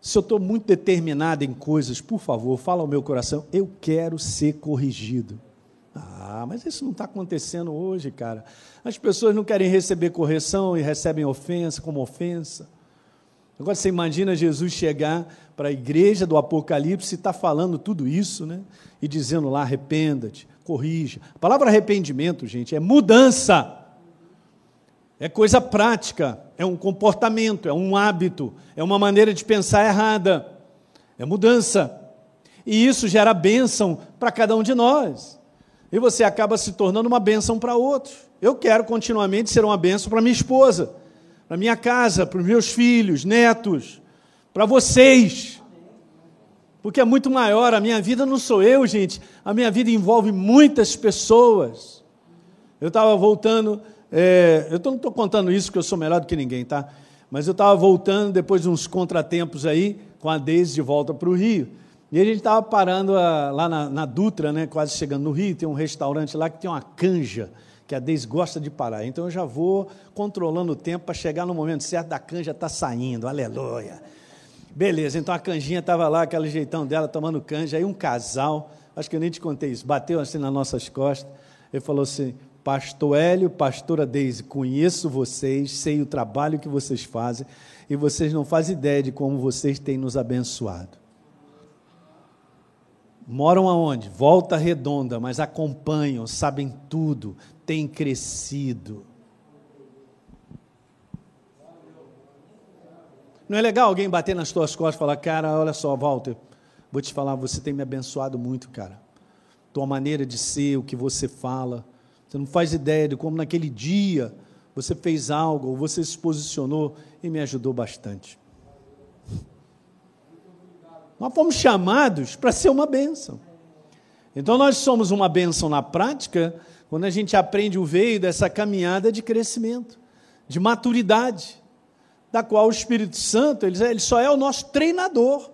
Speaker 1: Se eu estou muito determinado em coisas, por favor, fala ao meu coração, eu quero ser corrigido. Ah, mas isso não está acontecendo hoje, cara. As pessoas não querem receber correção e recebem ofensa como ofensa. Agora você imagina Jesus chegar para a igreja do Apocalipse e está falando tudo isso, né? E dizendo lá: arrependa-te, corrija. A palavra arrependimento, gente, é mudança. É coisa prática, é um comportamento, é um hábito, é uma maneira de pensar errada, é mudança. E isso gera bênção para cada um de nós. E você acaba se tornando uma bênção para outros. Eu quero continuamente ser uma bênção para minha esposa, para minha casa, para os meus filhos, netos, para vocês. Porque é muito maior, a minha vida não sou eu, gente, a minha vida envolve muitas pessoas. Eu estava voltando é, eu não estou contando isso porque eu sou melhor do que ninguém, tá? Mas eu estava voltando depois de uns contratempos aí, com a Deise de volta para o Rio. E a gente estava parando a, lá na, na, Dutra, né, quase chegando no Rio, tem um restaurante lá que tem uma canja, que a Deise gosta de parar. Então eu já vou controlando o tempo para chegar no momento certo da canja estar tá saindo, aleluia. Beleza, então a canjinha estava lá, aquele jeitão dela, tomando canja. Aí um casal, acho que eu nem te contei isso, bateu assim nas nossas costas. Ele falou assim: Pastor Hélio, pastora Deise, conheço vocês, sei o trabalho que vocês fazem e vocês não fazem ideia de como vocês têm nos abençoado. Moram aonde? Volta redonda, mas acompanham, sabem tudo, têm crescido. Não é legal alguém bater nas tuas costas e falar, cara, olha só, Walter, vou te falar, você tem me abençoado muito, cara. Tua maneira de ser, o que você fala você não faz ideia de como naquele dia você fez algo, ou você se posicionou e me ajudou bastante. Nós fomos chamados para ser uma bênção. Então nós somos uma bênção na prática quando a gente aprende o veio dessa caminhada de crescimento, de maturidade, da qual o Espírito Santo ele, só é o nosso treinador,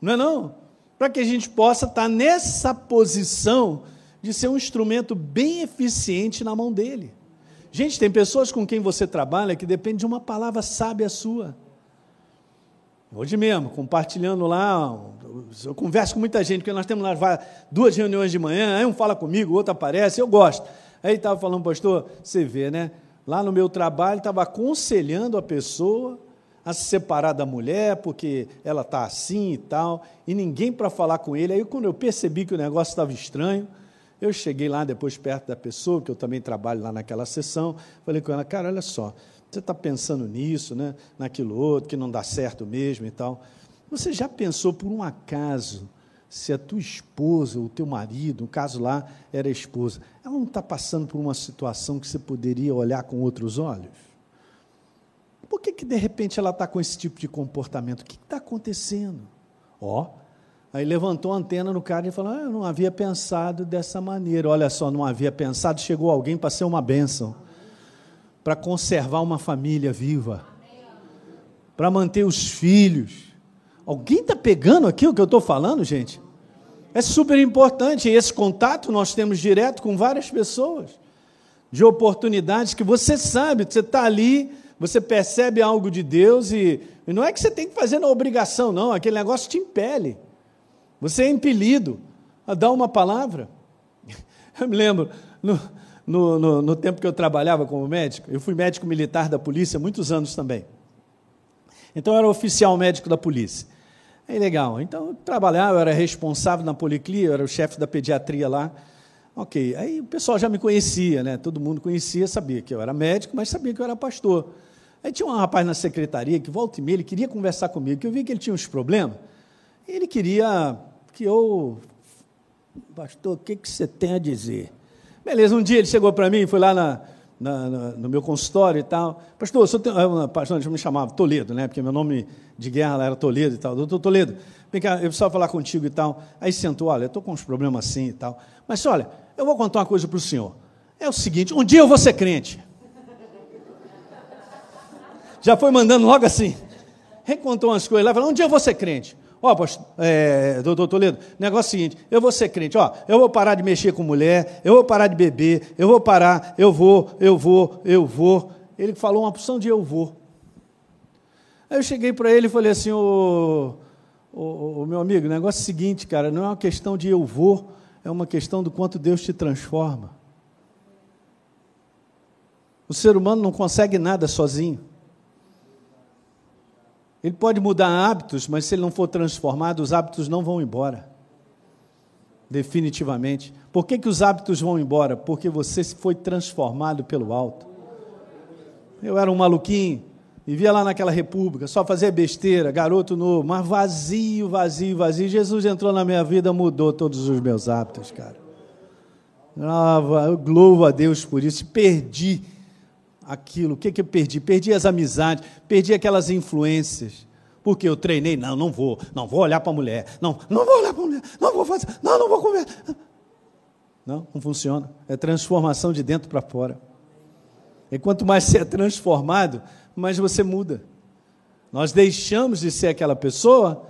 Speaker 1: não é não? Para que a gente possa estar nessa posição de ser um instrumento bem eficiente na mão dele. Gente, tem pessoas com quem você trabalha que depende de uma palavra sábia sua. Hoje mesmo, compartilhando lá, eu converso com muita gente, porque nós temos lá duas reuniões de manhã, aí um fala comigo, o outro aparece, eu gosto. Aí estava falando, pastor, você vê, né? Lá no meu trabalho, estava aconselhando a pessoa a se separar da mulher, porque ela está assim e tal, e ninguém para falar com ele. Aí, quando eu percebi que o negócio estava estranho, eu cheguei lá depois perto da pessoa, que eu também trabalho lá naquela sessão, falei com ela, cara, olha só, você está pensando nisso, né, naquilo outro, que não dá certo mesmo e tal. Você já pensou por um acaso se a tua esposa, o teu marido, no caso lá era a esposa, ela não está passando por uma situação que você poderia olhar com outros olhos? Por que, que de repente ela está com esse tipo de comportamento? O que está acontecendo? Ó, oh, Aí levantou a antena no cara e falou: ah, Eu não havia pensado dessa maneira. Olha só, não havia pensado. Chegou alguém para ser uma bênção, para conservar uma família viva, para manter os filhos. Alguém está pegando aqui o que eu estou falando, gente? É super importante. Esse contato nós temos direto com várias pessoas, de oportunidades que você sabe, você está ali, você percebe algo de Deus e, e não é que você tem que fazer na obrigação, não. Aquele negócio te impele. Você é impelido a dar uma palavra. Eu me lembro, no, no, no, no, tempo que eu trabalhava como médico, eu fui médico militar da polícia muitos anos também. Então eu era oficial médico da polícia. Aí legal, então eu trabalhava, eu era responsável na policlínica, eu era o chefe da pediatria lá. Ok, aí o pessoal já me conhecia, né? Todo mundo conhecia, sabia que eu era médico, mas sabia que eu era pastor. Aí tinha um rapaz na secretaria que volta e meia, ele queria conversar comigo, que eu vi que ele tinha uns problemas. Ele queria que eu, pastor, o que, que você tem a dizer? Beleza, um dia ele chegou para mim, foi lá na, na, na, no meu consultório e tal. Pastor, eu tenho, uma pastor, me chamava Toledo, né? Porque meu nome de guerra era Toledo e tal. Doutor Toledo, vem cá, eu precisava falar contigo e tal. Aí sentou, olha, eu estou com uns problemas assim e tal. Mas olha, eu vou contar uma coisa para o senhor. É o seguinte, um dia eu vou ser crente. Já foi mandando logo assim. Recontou umas coisas lá, falou, um dia eu vou ser crente. Ó, oh, é, doutor Toledo, negócio é seguinte, eu vou ser crente, ó, eu vou parar de mexer com mulher, eu vou parar de beber, eu vou parar, eu vou, eu vou, eu vou. Ele falou uma opção de eu vou. Aí eu cheguei para ele e falei assim, ô, ô, ô, meu amigo, negócio é seguinte, cara, não é uma questão de eu vou, é uma questão do quanto Deus te transforma. O ser humano não consegue nada sozinho. Ele pode mudar hábitos, mas se ele não for transformado, os hábitos não vão embora. Definitivamente. Por que, que os hábitos vão embora? Porque você foi transformado pelo alto. Eu era um maluquinho, vivia lá naquela república, só fazia besteira, garoto novo, mas vazio, vazio, vazio. Jesus entrou na minha vida, mudou todos os meus hábitos, cara. eu louvo a Deus por isso. Perdi aquilo. O que, que eu perdi? Perdi as amizades, perdi aquelas influências. Porque eu treinei, não, não vou, não vou olhar para a mulher, não, não vou olhar para a mulher, não vou fazer, não, não vou comer. Não, não funciona. É transformação de dentro para fora. E quanto mais você é transformado, mais você muda. Nós deixamos de ser aquela pessoa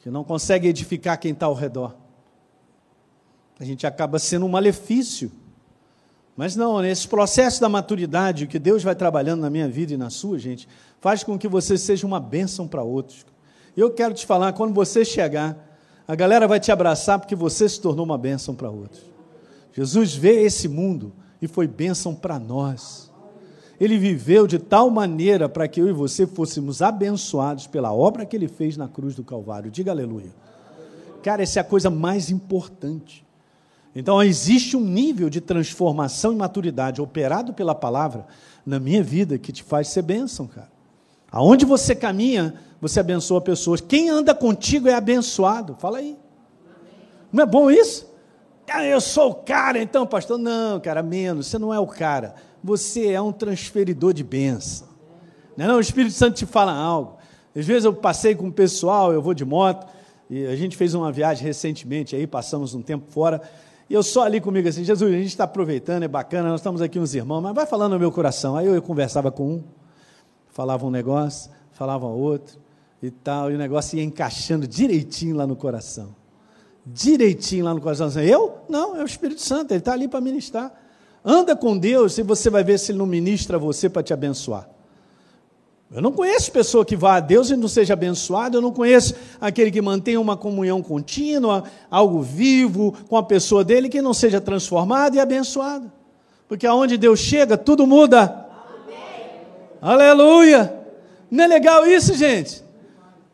Speaker 1: que não consegue edificar quem está ao redor. A gente acaba sendo um malefício mas não, nesse processo da maturidade, que Deus vai trabalhando na minha vida e na sua, gente, faz com que você seja uma bênção para outros. Eu quero te falar, quando você chegar, a galera vai te abraçar porque você se tornou uma bênção para outros. Jesus vê esse mundo e foi bênção para nós. Ele viveu de tal maneira para que eu e você fôssemos abençoados pela obra que ele fez na cruz do Calvário. Diga aleluia. Cara, essa é a coisa mais importante. Então, existe um nível de transformação e maturidade operado pela palavra na minha vida que te faz ser bênção, cara. Aonde você caminha, você abençoa pessoas. Quem anda contigo é abençoado. Fala aí. Não é bom isso? Ah, eu sou o cara, então, pastor. Não, cara, menos. Você não é o cara. Você é um transferidor de bênção. Não, é não, o Espírito Santo te fala algo. Às vezes eu passei com o pessoal, eu vou de moto, e a gente fez uma viagem recentemente aí, passamos um tempo fora. E eu só ali comigo assim, Jesus, a gente está aproveitando, é bacana, nós estamos aqui uns irmãos, mas vai falando no meu coração. Aí eu, eu conversava com um, falava um negócio, falava outro e tal, e o negócio ia encaixando direitinho lá no coração. Direitinho lá no coração. Eu? Não, é o Espírito Santo, ele está ali para ministrar. Anda com Deus e você vai ver se ele não ministra você para te abençoar. Eu não conheço pessoa que vá a Deus e não seja abençoado, eu não conheço aquele que mantém uma comunhão contínua, algo vivo com a pessoa dele que não seja transformado e abençoado. Porque aonde Deus chega, tudo muda. Amém. Aleluia! Não é legal isso, gente?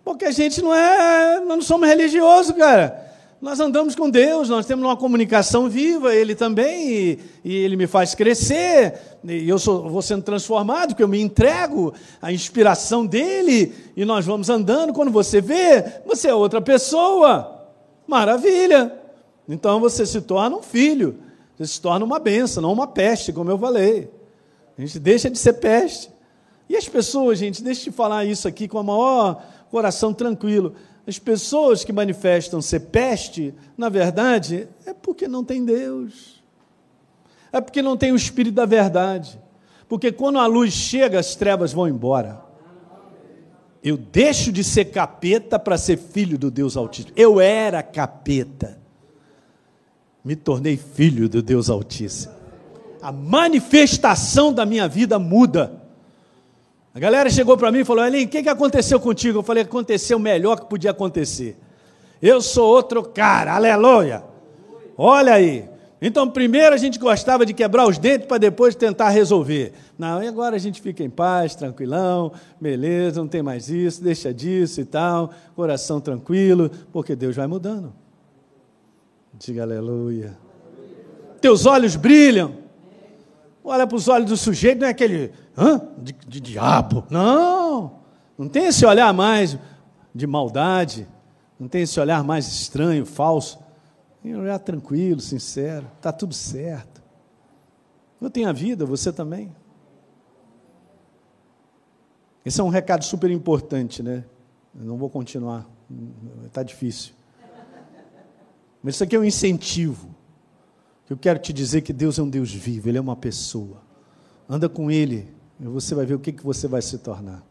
Speaker 1: Porque a gente não é, nós não somos religiosos, cara. Nós andamos com Deus, nós temos uma comunicação viva, Ele também, e, e Ele me faz crescer, e eu sou, vou sendo transformado, porque eu me entrego à inspiração dEle, e nós vamos andando. Quando você vê, você é outra pessoa. Maravilha! Então você se torna um filho, você se torna uma benção, não uma peste, como eu falei. A gente deixa de ser peste. E as pessoas, gente, deixa eu te falar isso aqui com o maior coração tranquilo. As pessoas que manifestam ser peste, na verdade, é porque não tem Deus. É porque não tem o Espírito da verdade. Porque quando a luz chega, as trevas vão embora. Eu deixo de ser capeta para ser filho do Deus Altíssimo. Eu era capeta. Me tornei filho do Deus Altíssimo. A manifestação da minha vida muda. A galera chegou para mim e falou: Elinho, o que, que aconteceu contigo? Eu falei: aconteceu o melhor que podia acontecer. Eu sou outro cara, aleluia. Olha aí. Então, primeiro a gente gostava de quebrar os dentes para depois tentar resolver. Não, e agora a gente fica em paz, tranquilão, beleza, não tem mais isso, deixa disso e tal, coração tranquilo, porque Deus vai mudando. Diga aleluia. Teus olhos brilham. Olha para os olhos do sujeito, não é aquele Hã? De, de diabo. Não, não tem esse olhar mais de maldade, não tem esse olhar mais estranho, falso. Tem um olhar tranquilo, sincero, está tudo certo. Eu tenho a vida, você também. Esse é um recado super importante, né? Eu não vou continuar, está difícil. Mas isso aqui é um incentivo. Eu quero te dizer que Deus é um Deus vivo, Ele é uma pessoa. Anda com Ele, você vai ver o que, que você vai se tornar.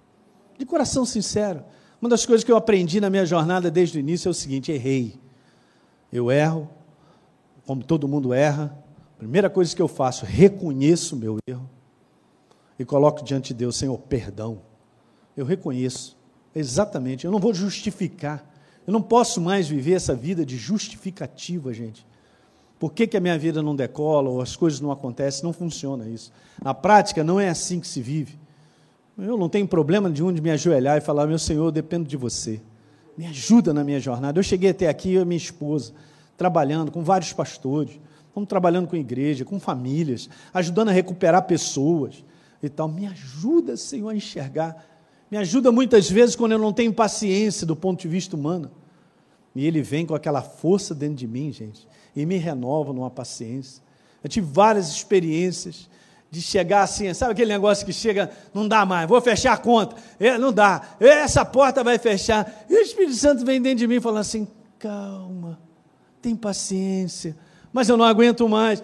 Speaker 1: De coração sincero. Uma das coisas que eu aprendi na minha jornada desde o início é o seguinte: errei. Eu erro, como todo mundo erra. Primeira coisa que eu faço, reconheço o meu erro e coloco diante de Deus, Senhor, perdão. Eu reconheço, exatamente. Eu não vou justificar. Eu não posso mais viver essa vida de justificativa, gente. Por que, que a minha vida não decola ou as coisas não acontecem? Não funciona isso. Na prática, não é assim que se vive. Eu não tenho problema de onde me ajoelhar e falar: Meu Senhor, eu dependo de você. Me ajuda na minha jornada. Eu cheguei até aqui, eu e minha esposa, trabalhando com vários pastores, estamos trabalhando com igreja, com famílias, ajudando a recuperar pessoas e tal. Me ajuda, Senhor, a enxergar. Me ajuda muitas vezes quando eu não tenho paciência do ponto de vista humano. E Ele vem com aquela força dentro de mim, gente, e me renova numa paciência. Eu tive várias experiências de chegar assim, sabe aquele negócio que chega, não dá mais, vou fechar a conta, é, não dá, essa porta vai fechar. E o Espírito Santo vem dentro de mim falando assim: calma, tem paciência, mas eu não aguento mais,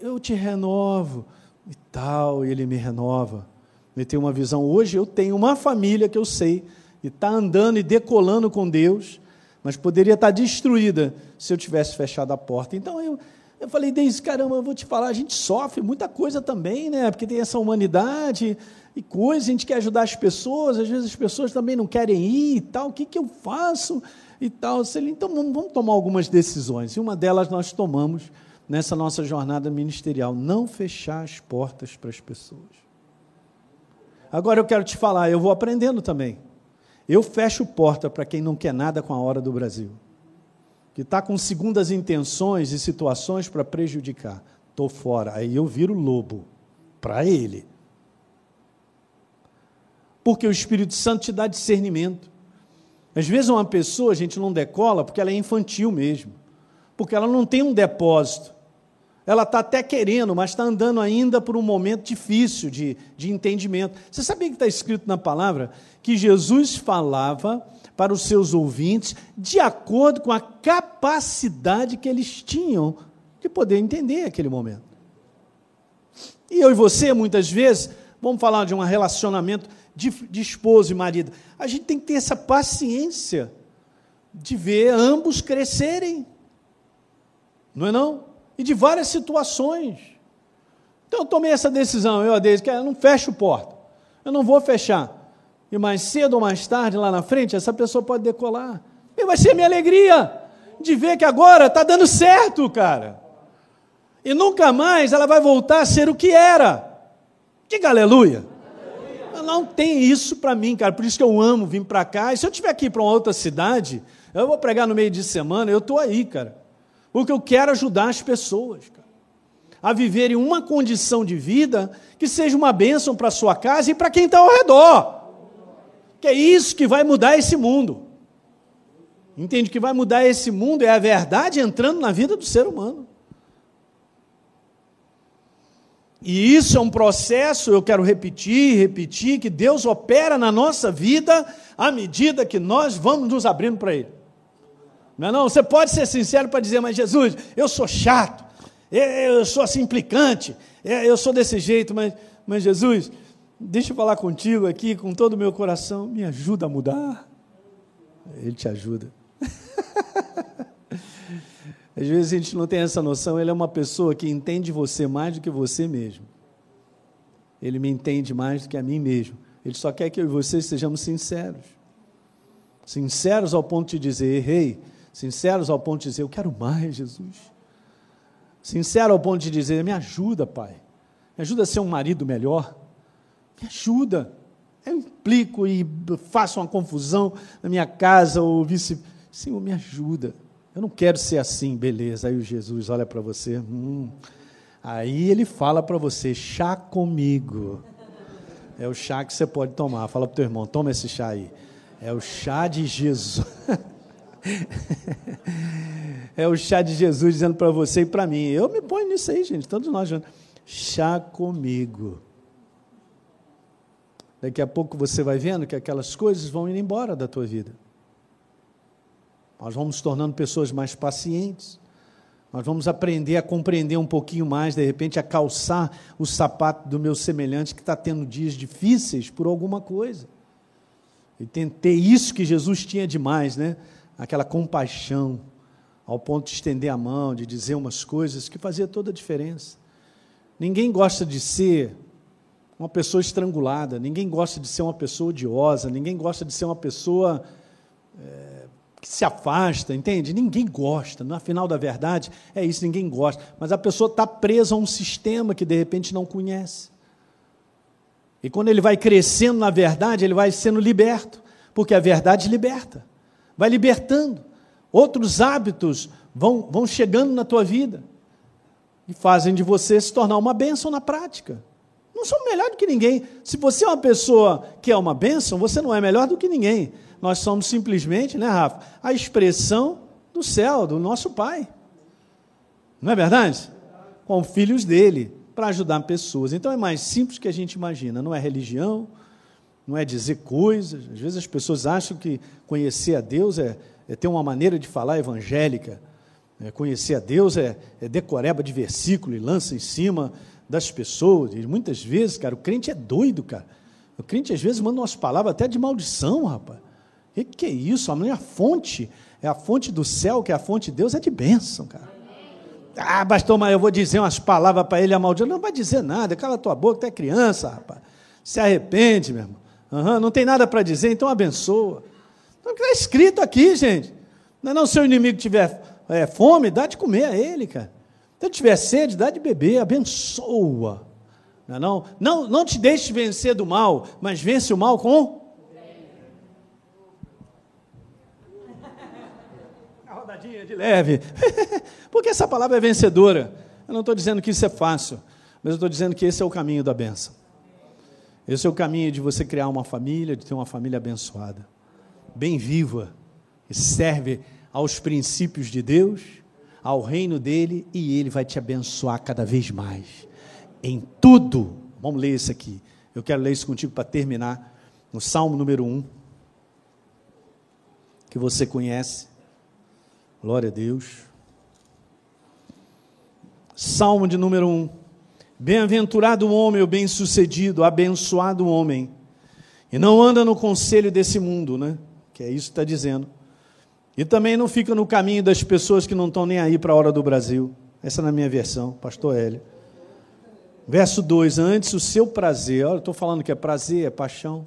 Speaker 1: eu te renovo e tal, e ele me renova. Me tem uma visão. Hoje eu tenho uma família que eu sei e está andando e decolando com Deus, mas poderia estar destruída se eu tivesse fechado a porta. Então eu eu falei, Deise, caramba, eu vou te falar, a gente sofre muita coisa também, né? Porque tem essa humanidade e coisa, a gente quer ajudar as pessoas, às vezes as pessoas também não querem ir e tal, o que, que eu faço e tal. Então vamos tomar algumas decisões. E uma delas nós tomamos nessa nossa jornada ministerial: não fechar as portas para as pessoas. Agora eu quero te falar, eu vou aprendendo também. Eu fecho porta para quem não quer nada com a hora do Brasil que está com segundas intenções e situações para prejudicar. Estou fora. Aí eu viro lobo para ele. Porque o Espírito Santo te dá discernimento. Às vezes uma pessoa, a gente não decola porque ela é infantil mesmo. Porque ela não tem um depósito. Ela está até querendo, mas está andando ainda por um momento difícil de, de entendimento. Você sabia que está escrito na palavra que Jesus falava para os seus ouvintes, de acordo com a capacidade que eles tinham de poder entender aquele momento. E eu e você, muitas vezes, vamos falar de um relacionamento de, de esposo e marido, a gente tem que ter essa paciência de ver ambos crescerem, não é não? E de várias situações. Então eu tomei essa decisão, eu a que eu não fecho porta, eu não vou fechar. E mais cedo ou mais tarde, lá na frente, essa pessoa pode decolar. E vai ser minha alegria de ver que agora está dando certo, cara. E nunca mais ela vai voltar a ser o que era. Diga aleluia. aleluia. Não tem isso para mim, cara. Por isso que eu amo vir para cá. E se eu estiver aqui para uma outra cidade, eu vou pregar no meio de semana, eu estou aí, cara. Porque eu quero ajudar as pessoas, cara, a viverem uma condição de vida que seja uma bênção para sua casa e para quem está ao redor. Que é isso que vai mudar esse mundo. Entende que vai mudar esse mundo é a verdade entrando na vida do ser humano. E isso é um processo, eu quero repetir, repetir, que Deus opera na nossa vida à medida que nós vamos nos abrindo para Ele. Não é não? Você pode ser sincero para dizer, mas Jesus, eu sou chato, eu sou assim implicante, eu sou desse jeito, mas, mas Jesus, Deixa eu falar contigo aqui com todo o meu coração. Me ajuda a mudar. Ele te ajuda. Às vezes a gente não tem essa noção. Ele é uma pessoa que entende você mais do que você mesmo. Ele me entende mais do que a mim mesmo. Ele só quer que eu e você sejamos sinceros. Sinceros ao ponto de dizer, errei. Sinceros ao ponto de dizer, eu quero mais, Jesus. Sincero ao ponto de dizer, me ajuda, Pai. Me ajuda a ser um marido melhor. Me ajuda. Eu implico e faço uma confusão na minha casa ou vice. Senhor, me ajuda. Eu não quero ser assim, beleza. Aí o Jesus olha para você. Hum. Aí ele fala para você: chá comigo. É o chá que você pode tomar. Fala para o teu irmão: toma esse chá aí. É o chá de Jesus. é o chá de Jesus dizendo para você e para mim. Eu me ponho nisso aí, gente. Todos nós. chá comigo. Daqui a pouco você vai vendo que aquelas coisas vão indo embora da tua vida. Nós vamos tornando pessoas mais pacientes. Nós vamos aprender a compreender um pouquinho mais, de repente, a calçar o sapato do meu semelhante que está tendo dias difíceis por alguma coisa. E ter isso que Jesus tinha demais, né? Aquela compaixão, ao ponto de estender a mão, de dizer umas coisas que fazia toda a diferença. Ninguém gosta de ser uma pessoa estrangulada, ninguém gosta de ser uma pessoa odiosa, ninguém gosta de ser uma pessoa é, que se afasta, entende? Ninguém gosta, no final da verdade é isso, ninguém gosta. Mas a pessoa está presa a um sistema que de repente não conhece. E quando ele vai crescendo na verdade, ele vai sendo liberto, porque a verdade liberta, vai libertando. Outros hábitos vão, vão chegando na tua vida e fazem de você se tornar uma bênção na prática. Não são melhor do que ninguém. Se você é uma pessoa que é uma bênção, você não é melhor do que ninguém. Nós somos simplesmente, né, Rafa, a expressão do céu, do nosso Pai. Não é verdade? Com filhos dele, para ajudar pessoas. Então é mais simples que a gente imagina. Não é religião, não é dizer coisas. Às vezes as pessoas acham que conhecer a Deus é, é ter uma maneira de falar evangélica. É, conhecer a Deus é, é decoreba de versículo e lança em cima das pessoas. E muitas vezes, cara, o crente é doido, cara. O crente às vezes manda umas palavras até de maldição, rapaz. O que, que é isso? A fonte é a fonte do céu, que é a fonte de Deus, é de bênção, cara. Ah, pastor, mas eu vou dizer umas palavras para ele amaldiçoar. Não vai dizer nada, cala tua boca, tu é criança, rapaz. Se arrepende, meu irmão. Uhum, não tem nada para dizer, então abençoa. Então, está escrito aqui, gente. Não é não, se o inimigo tiver é, fome, dá de comer a ele, cara. Se tiver sede, dá de beber, abençoa. Não, é não, não, não te deixe vencer do mal, mas vence o mal com. A rodadinha de leve. Porque essa palavra é vencedora. Eu não estou dizendo que isso é fácil, mas eu estou dizendo que esse é o caminho da benção. Esse é o caminho de você criar uma família, de ter uma família abençoada, bem viva, e serve aos princípios de Deus ao reino dele e ele vai te abençoar cada vez mais. Em tudo. Vamos ler isso aqui. Eu quero ler isso contigo para terminar. No Salmo número 1. Que você conhece. Glória a Deus. Salmo de número 1. Bem-aventurado o homem, o bem-sucedido, abençoado o homem. E não anda no conselho desse mundo, né? Que é isso que está dizendo e também não fica no caminho das pessoas que não estão nem aí para a hora do Brasil. Essa é na minha versão, pastor Hélio. Verso 2: Antes o seu prazer, olha, eu estou falando que é prazer, é paixão.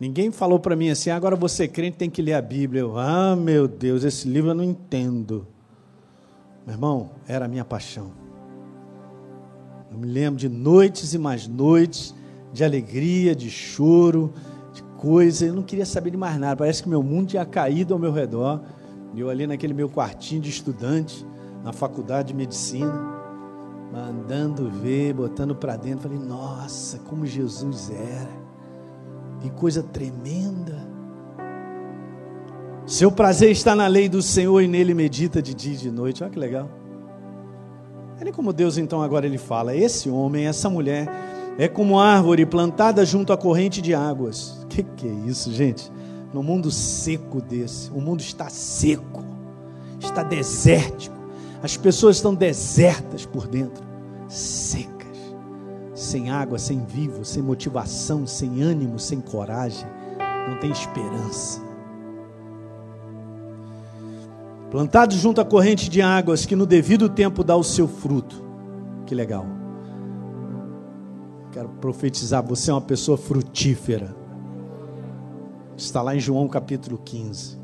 Speaker 1: Ninguém falou para mim assim, agora você crente tem que ler a Bíblia. Eu, ah, meu Deus, esse livro eu não entendo. Meu irmão, era a minha paixão. Eu me lembro de noites e mais noites, de alegria, de choro, coisa, eu não queria saber de mais nada. Parece que meu mundo tinha caído ao meu redor. Eu ali naquele meu quartinho de estudante, na faculdade de medicina, mandando ver, botando para dentro. Falei, nossa, como Jesus era. Que coisa tremenda. Seu prazer está na lei do Senhor e nele medita de dia e de noite. Olha que legal. Olha como Deus então agora ele fala: esse homem, essa mulher é como árvore plantada junto à corrente de águas. Que que é isso, gente? No mundo seco desse, o mundo está seco, está desértico. As pessoas estão desertas por dentro, secas, sem água, sem vivo, sem motivação, sem ânimo, sem coragem, não tem esperança. Plantado junto à corrente de águas que no devido tempo dá o seu fruto. Que legal. Quero profetizar, você é uma pessoa frutífera. Está lá em João capítulo 15.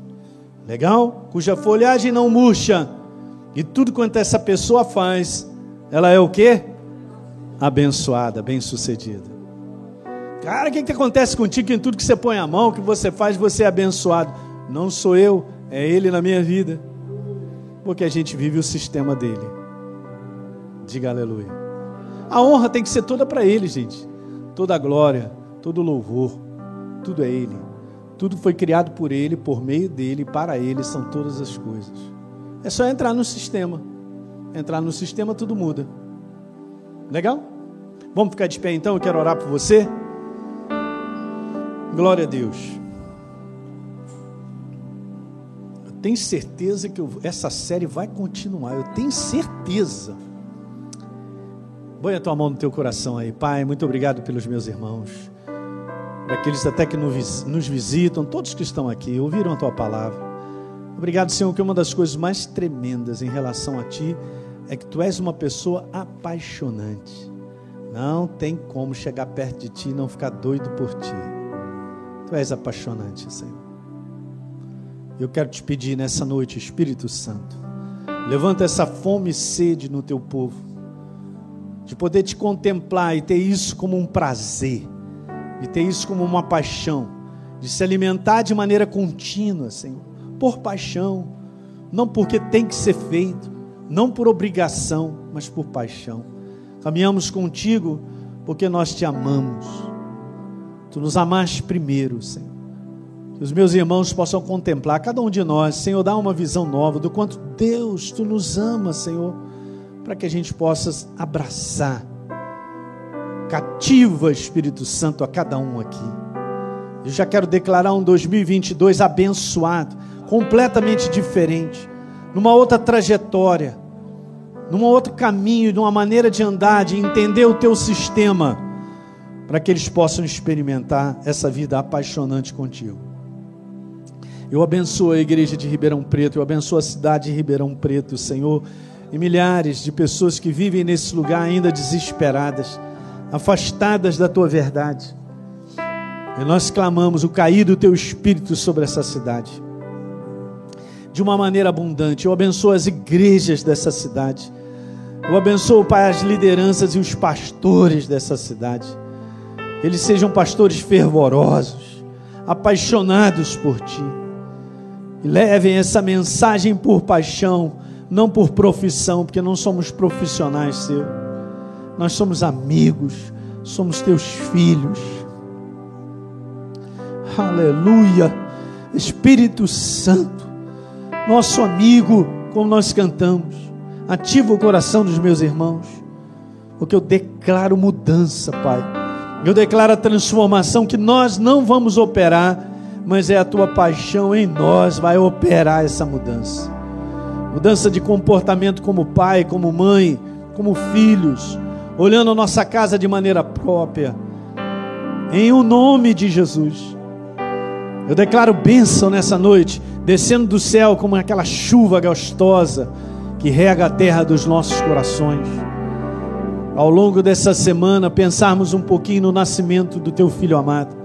Speaker 1: Legal? Cuja folhagem não murcha. E tudo quanto essa pessoa faz, ela é o quê? Abençoada, bem-sucedida. Cara, o que, que acontece contigo que em tudo que você põe a mão, que você faz, você é abençoado? Não sou eu, é Ele na minha vida. Porque a gente vive o sistema dele. Diga aleluia. A honra tem que ser toda para Ele, gente. Toda a glória, todo o louvor, tudo é Ele. Tudo foi criado por Ele, por meio dele, para Ele são todas as coisas. É só entrar no sistema. Entrar no sistema, tudo muda. Legal? Vamos ficar de pé então, eu quero orar por você. Glória a Deus. Eu tenho certeza que eu, essa série vai continuar, eu tenho certeza. Põe a tua mão no teu coração aí, Pai. Muito obrigado pelos meus irmãos, para aqueles até que nos visitam, todos que estão aqui, ouviram a tua palavra. Obrigado, Senhor, que uma das coisas mais tremendas em relação a Ti é que Tu és uma pessoa apaixonante. Não tem como chegar perto de Ti e não ficar doido por Ti. Tu és apaixonante, Senhor. Eu quero te pedir nessa noite, Espírito Santo, levanta essa fome e sede no Teu povo, de poder Te contemplar e ter isso como um prazer, de ter isso como uma paixão, de se alimentar de maneira contínua, Senhor por paixão, não porque tem que ser feito, não por obrigação, mas por paixão. Caminhamos contigo porque nós te amamos. Tu nos amaste primeiro, Senhor. Que os meus irmãos possam contemplar, cada um de nós, Senhor, dá uma visão nova do quanto Deus, Tu nos ama, Senhor, para que a gente possa abraçar. Cativa, Espírito Santo, a cada um aqui. Eu já quero declarar um 2022 abençoado completamente diferente, numa outra trajetória, num outro caminho, numa maneira de andar, de entender o teu sistema, para que eles possam experimentar essa vida apaixonante contigo. Eu abençoo a igreja de Ribeirão Preto, eu abençoo a cidade de Ribeirão Preto, Senhor, e milhares de pessoas que vivem nesse lugar ainda desesperadas, afastadas da tua verdade. E nós clamamos o cair do teu espírito sobre essa cidade de uma maneira abundante. Eu abençoo as igrejas dessa cidade. Eu abençoo, Pai, as lideranças e os pastores dessa cidade. Eles sejam pastores fervorosos, apaixonados por Ti. E levem essa mensagem por paixão, não por profissão, porque não somos profissionais Seu. Nós somos amigos, somos Teus filhos. Aleluia. Espírito Santo nosso amigo, como nós cantamos. Ativa o coração dos meus irmãos, porque eu declaro mudança, Pai. Eu declaro a transformação que nós não vamos operar, mas é a tua paixão em nós vai operar essa mudança. Mudança de comportamento como pai, como mãe, como filhos, olhando a nossa casa de maneira própria. Em o nome de Jesus. Eu declaro bênção nessa noite descendo do céu como aquela chuva gostosa que rega a terra dos nossos corações. Ao longo dessa semana, pensarmos um pouquinho no nascimento do teu filho amado,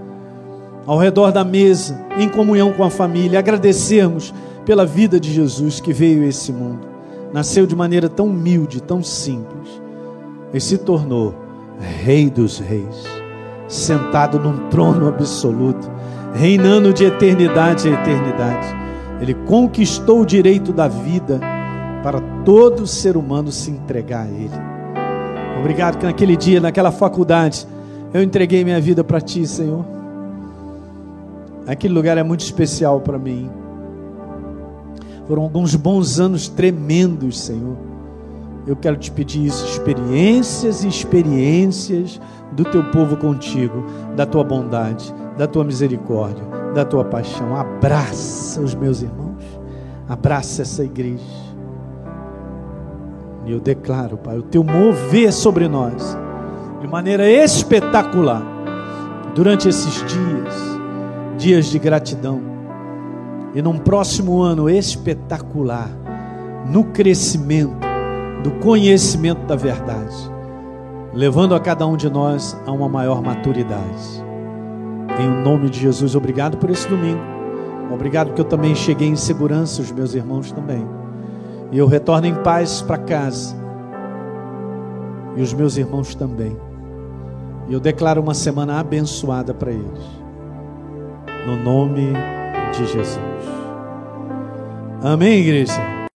Speaker 1: ao redor da mesa, em comunhão com a família, agradecermos pela vida de Jesus que veio a esse mundo, nasceu de maneira tão humilde, tão simples, e se tornou Rei dos Reis, sentado num trono absoluto, reinando de eternidade a eternidade ele conquistou o direito da vida para todo ser humano se entregar a Ele. Obrigado que naquele dia, naquela faculdade, eu entreguei minha vida para Ti, Senhor. Aquele lugar é muito especial para mim. Foram alguns bons anos tremendos, Senhor. Eu quero te pedir isso, experiências e experiências do teu povo contigo, da tua bondade, da tua misericórdia da tua paixão. Abraça os meus irmãos. Abraça essa igreja. E eu declaro, Pai, o teu mover sobre nós de maneira espetacular durante esses dias, dias de gratidão. E num próximo ano espetacular, no crescimento do conhecimento da verdade, levando a cada um de nós a uma maior maturidade. Em nome de Jesus, obrigado por esse domingo. Obrigado porque eu também cheguei em segurança, os meus irmãos também. E eu retorno em paz para casa. E os meus irmãos também. E eu declaro uma semana abençoada para eles. No nome de Jesus. Amém, igreja?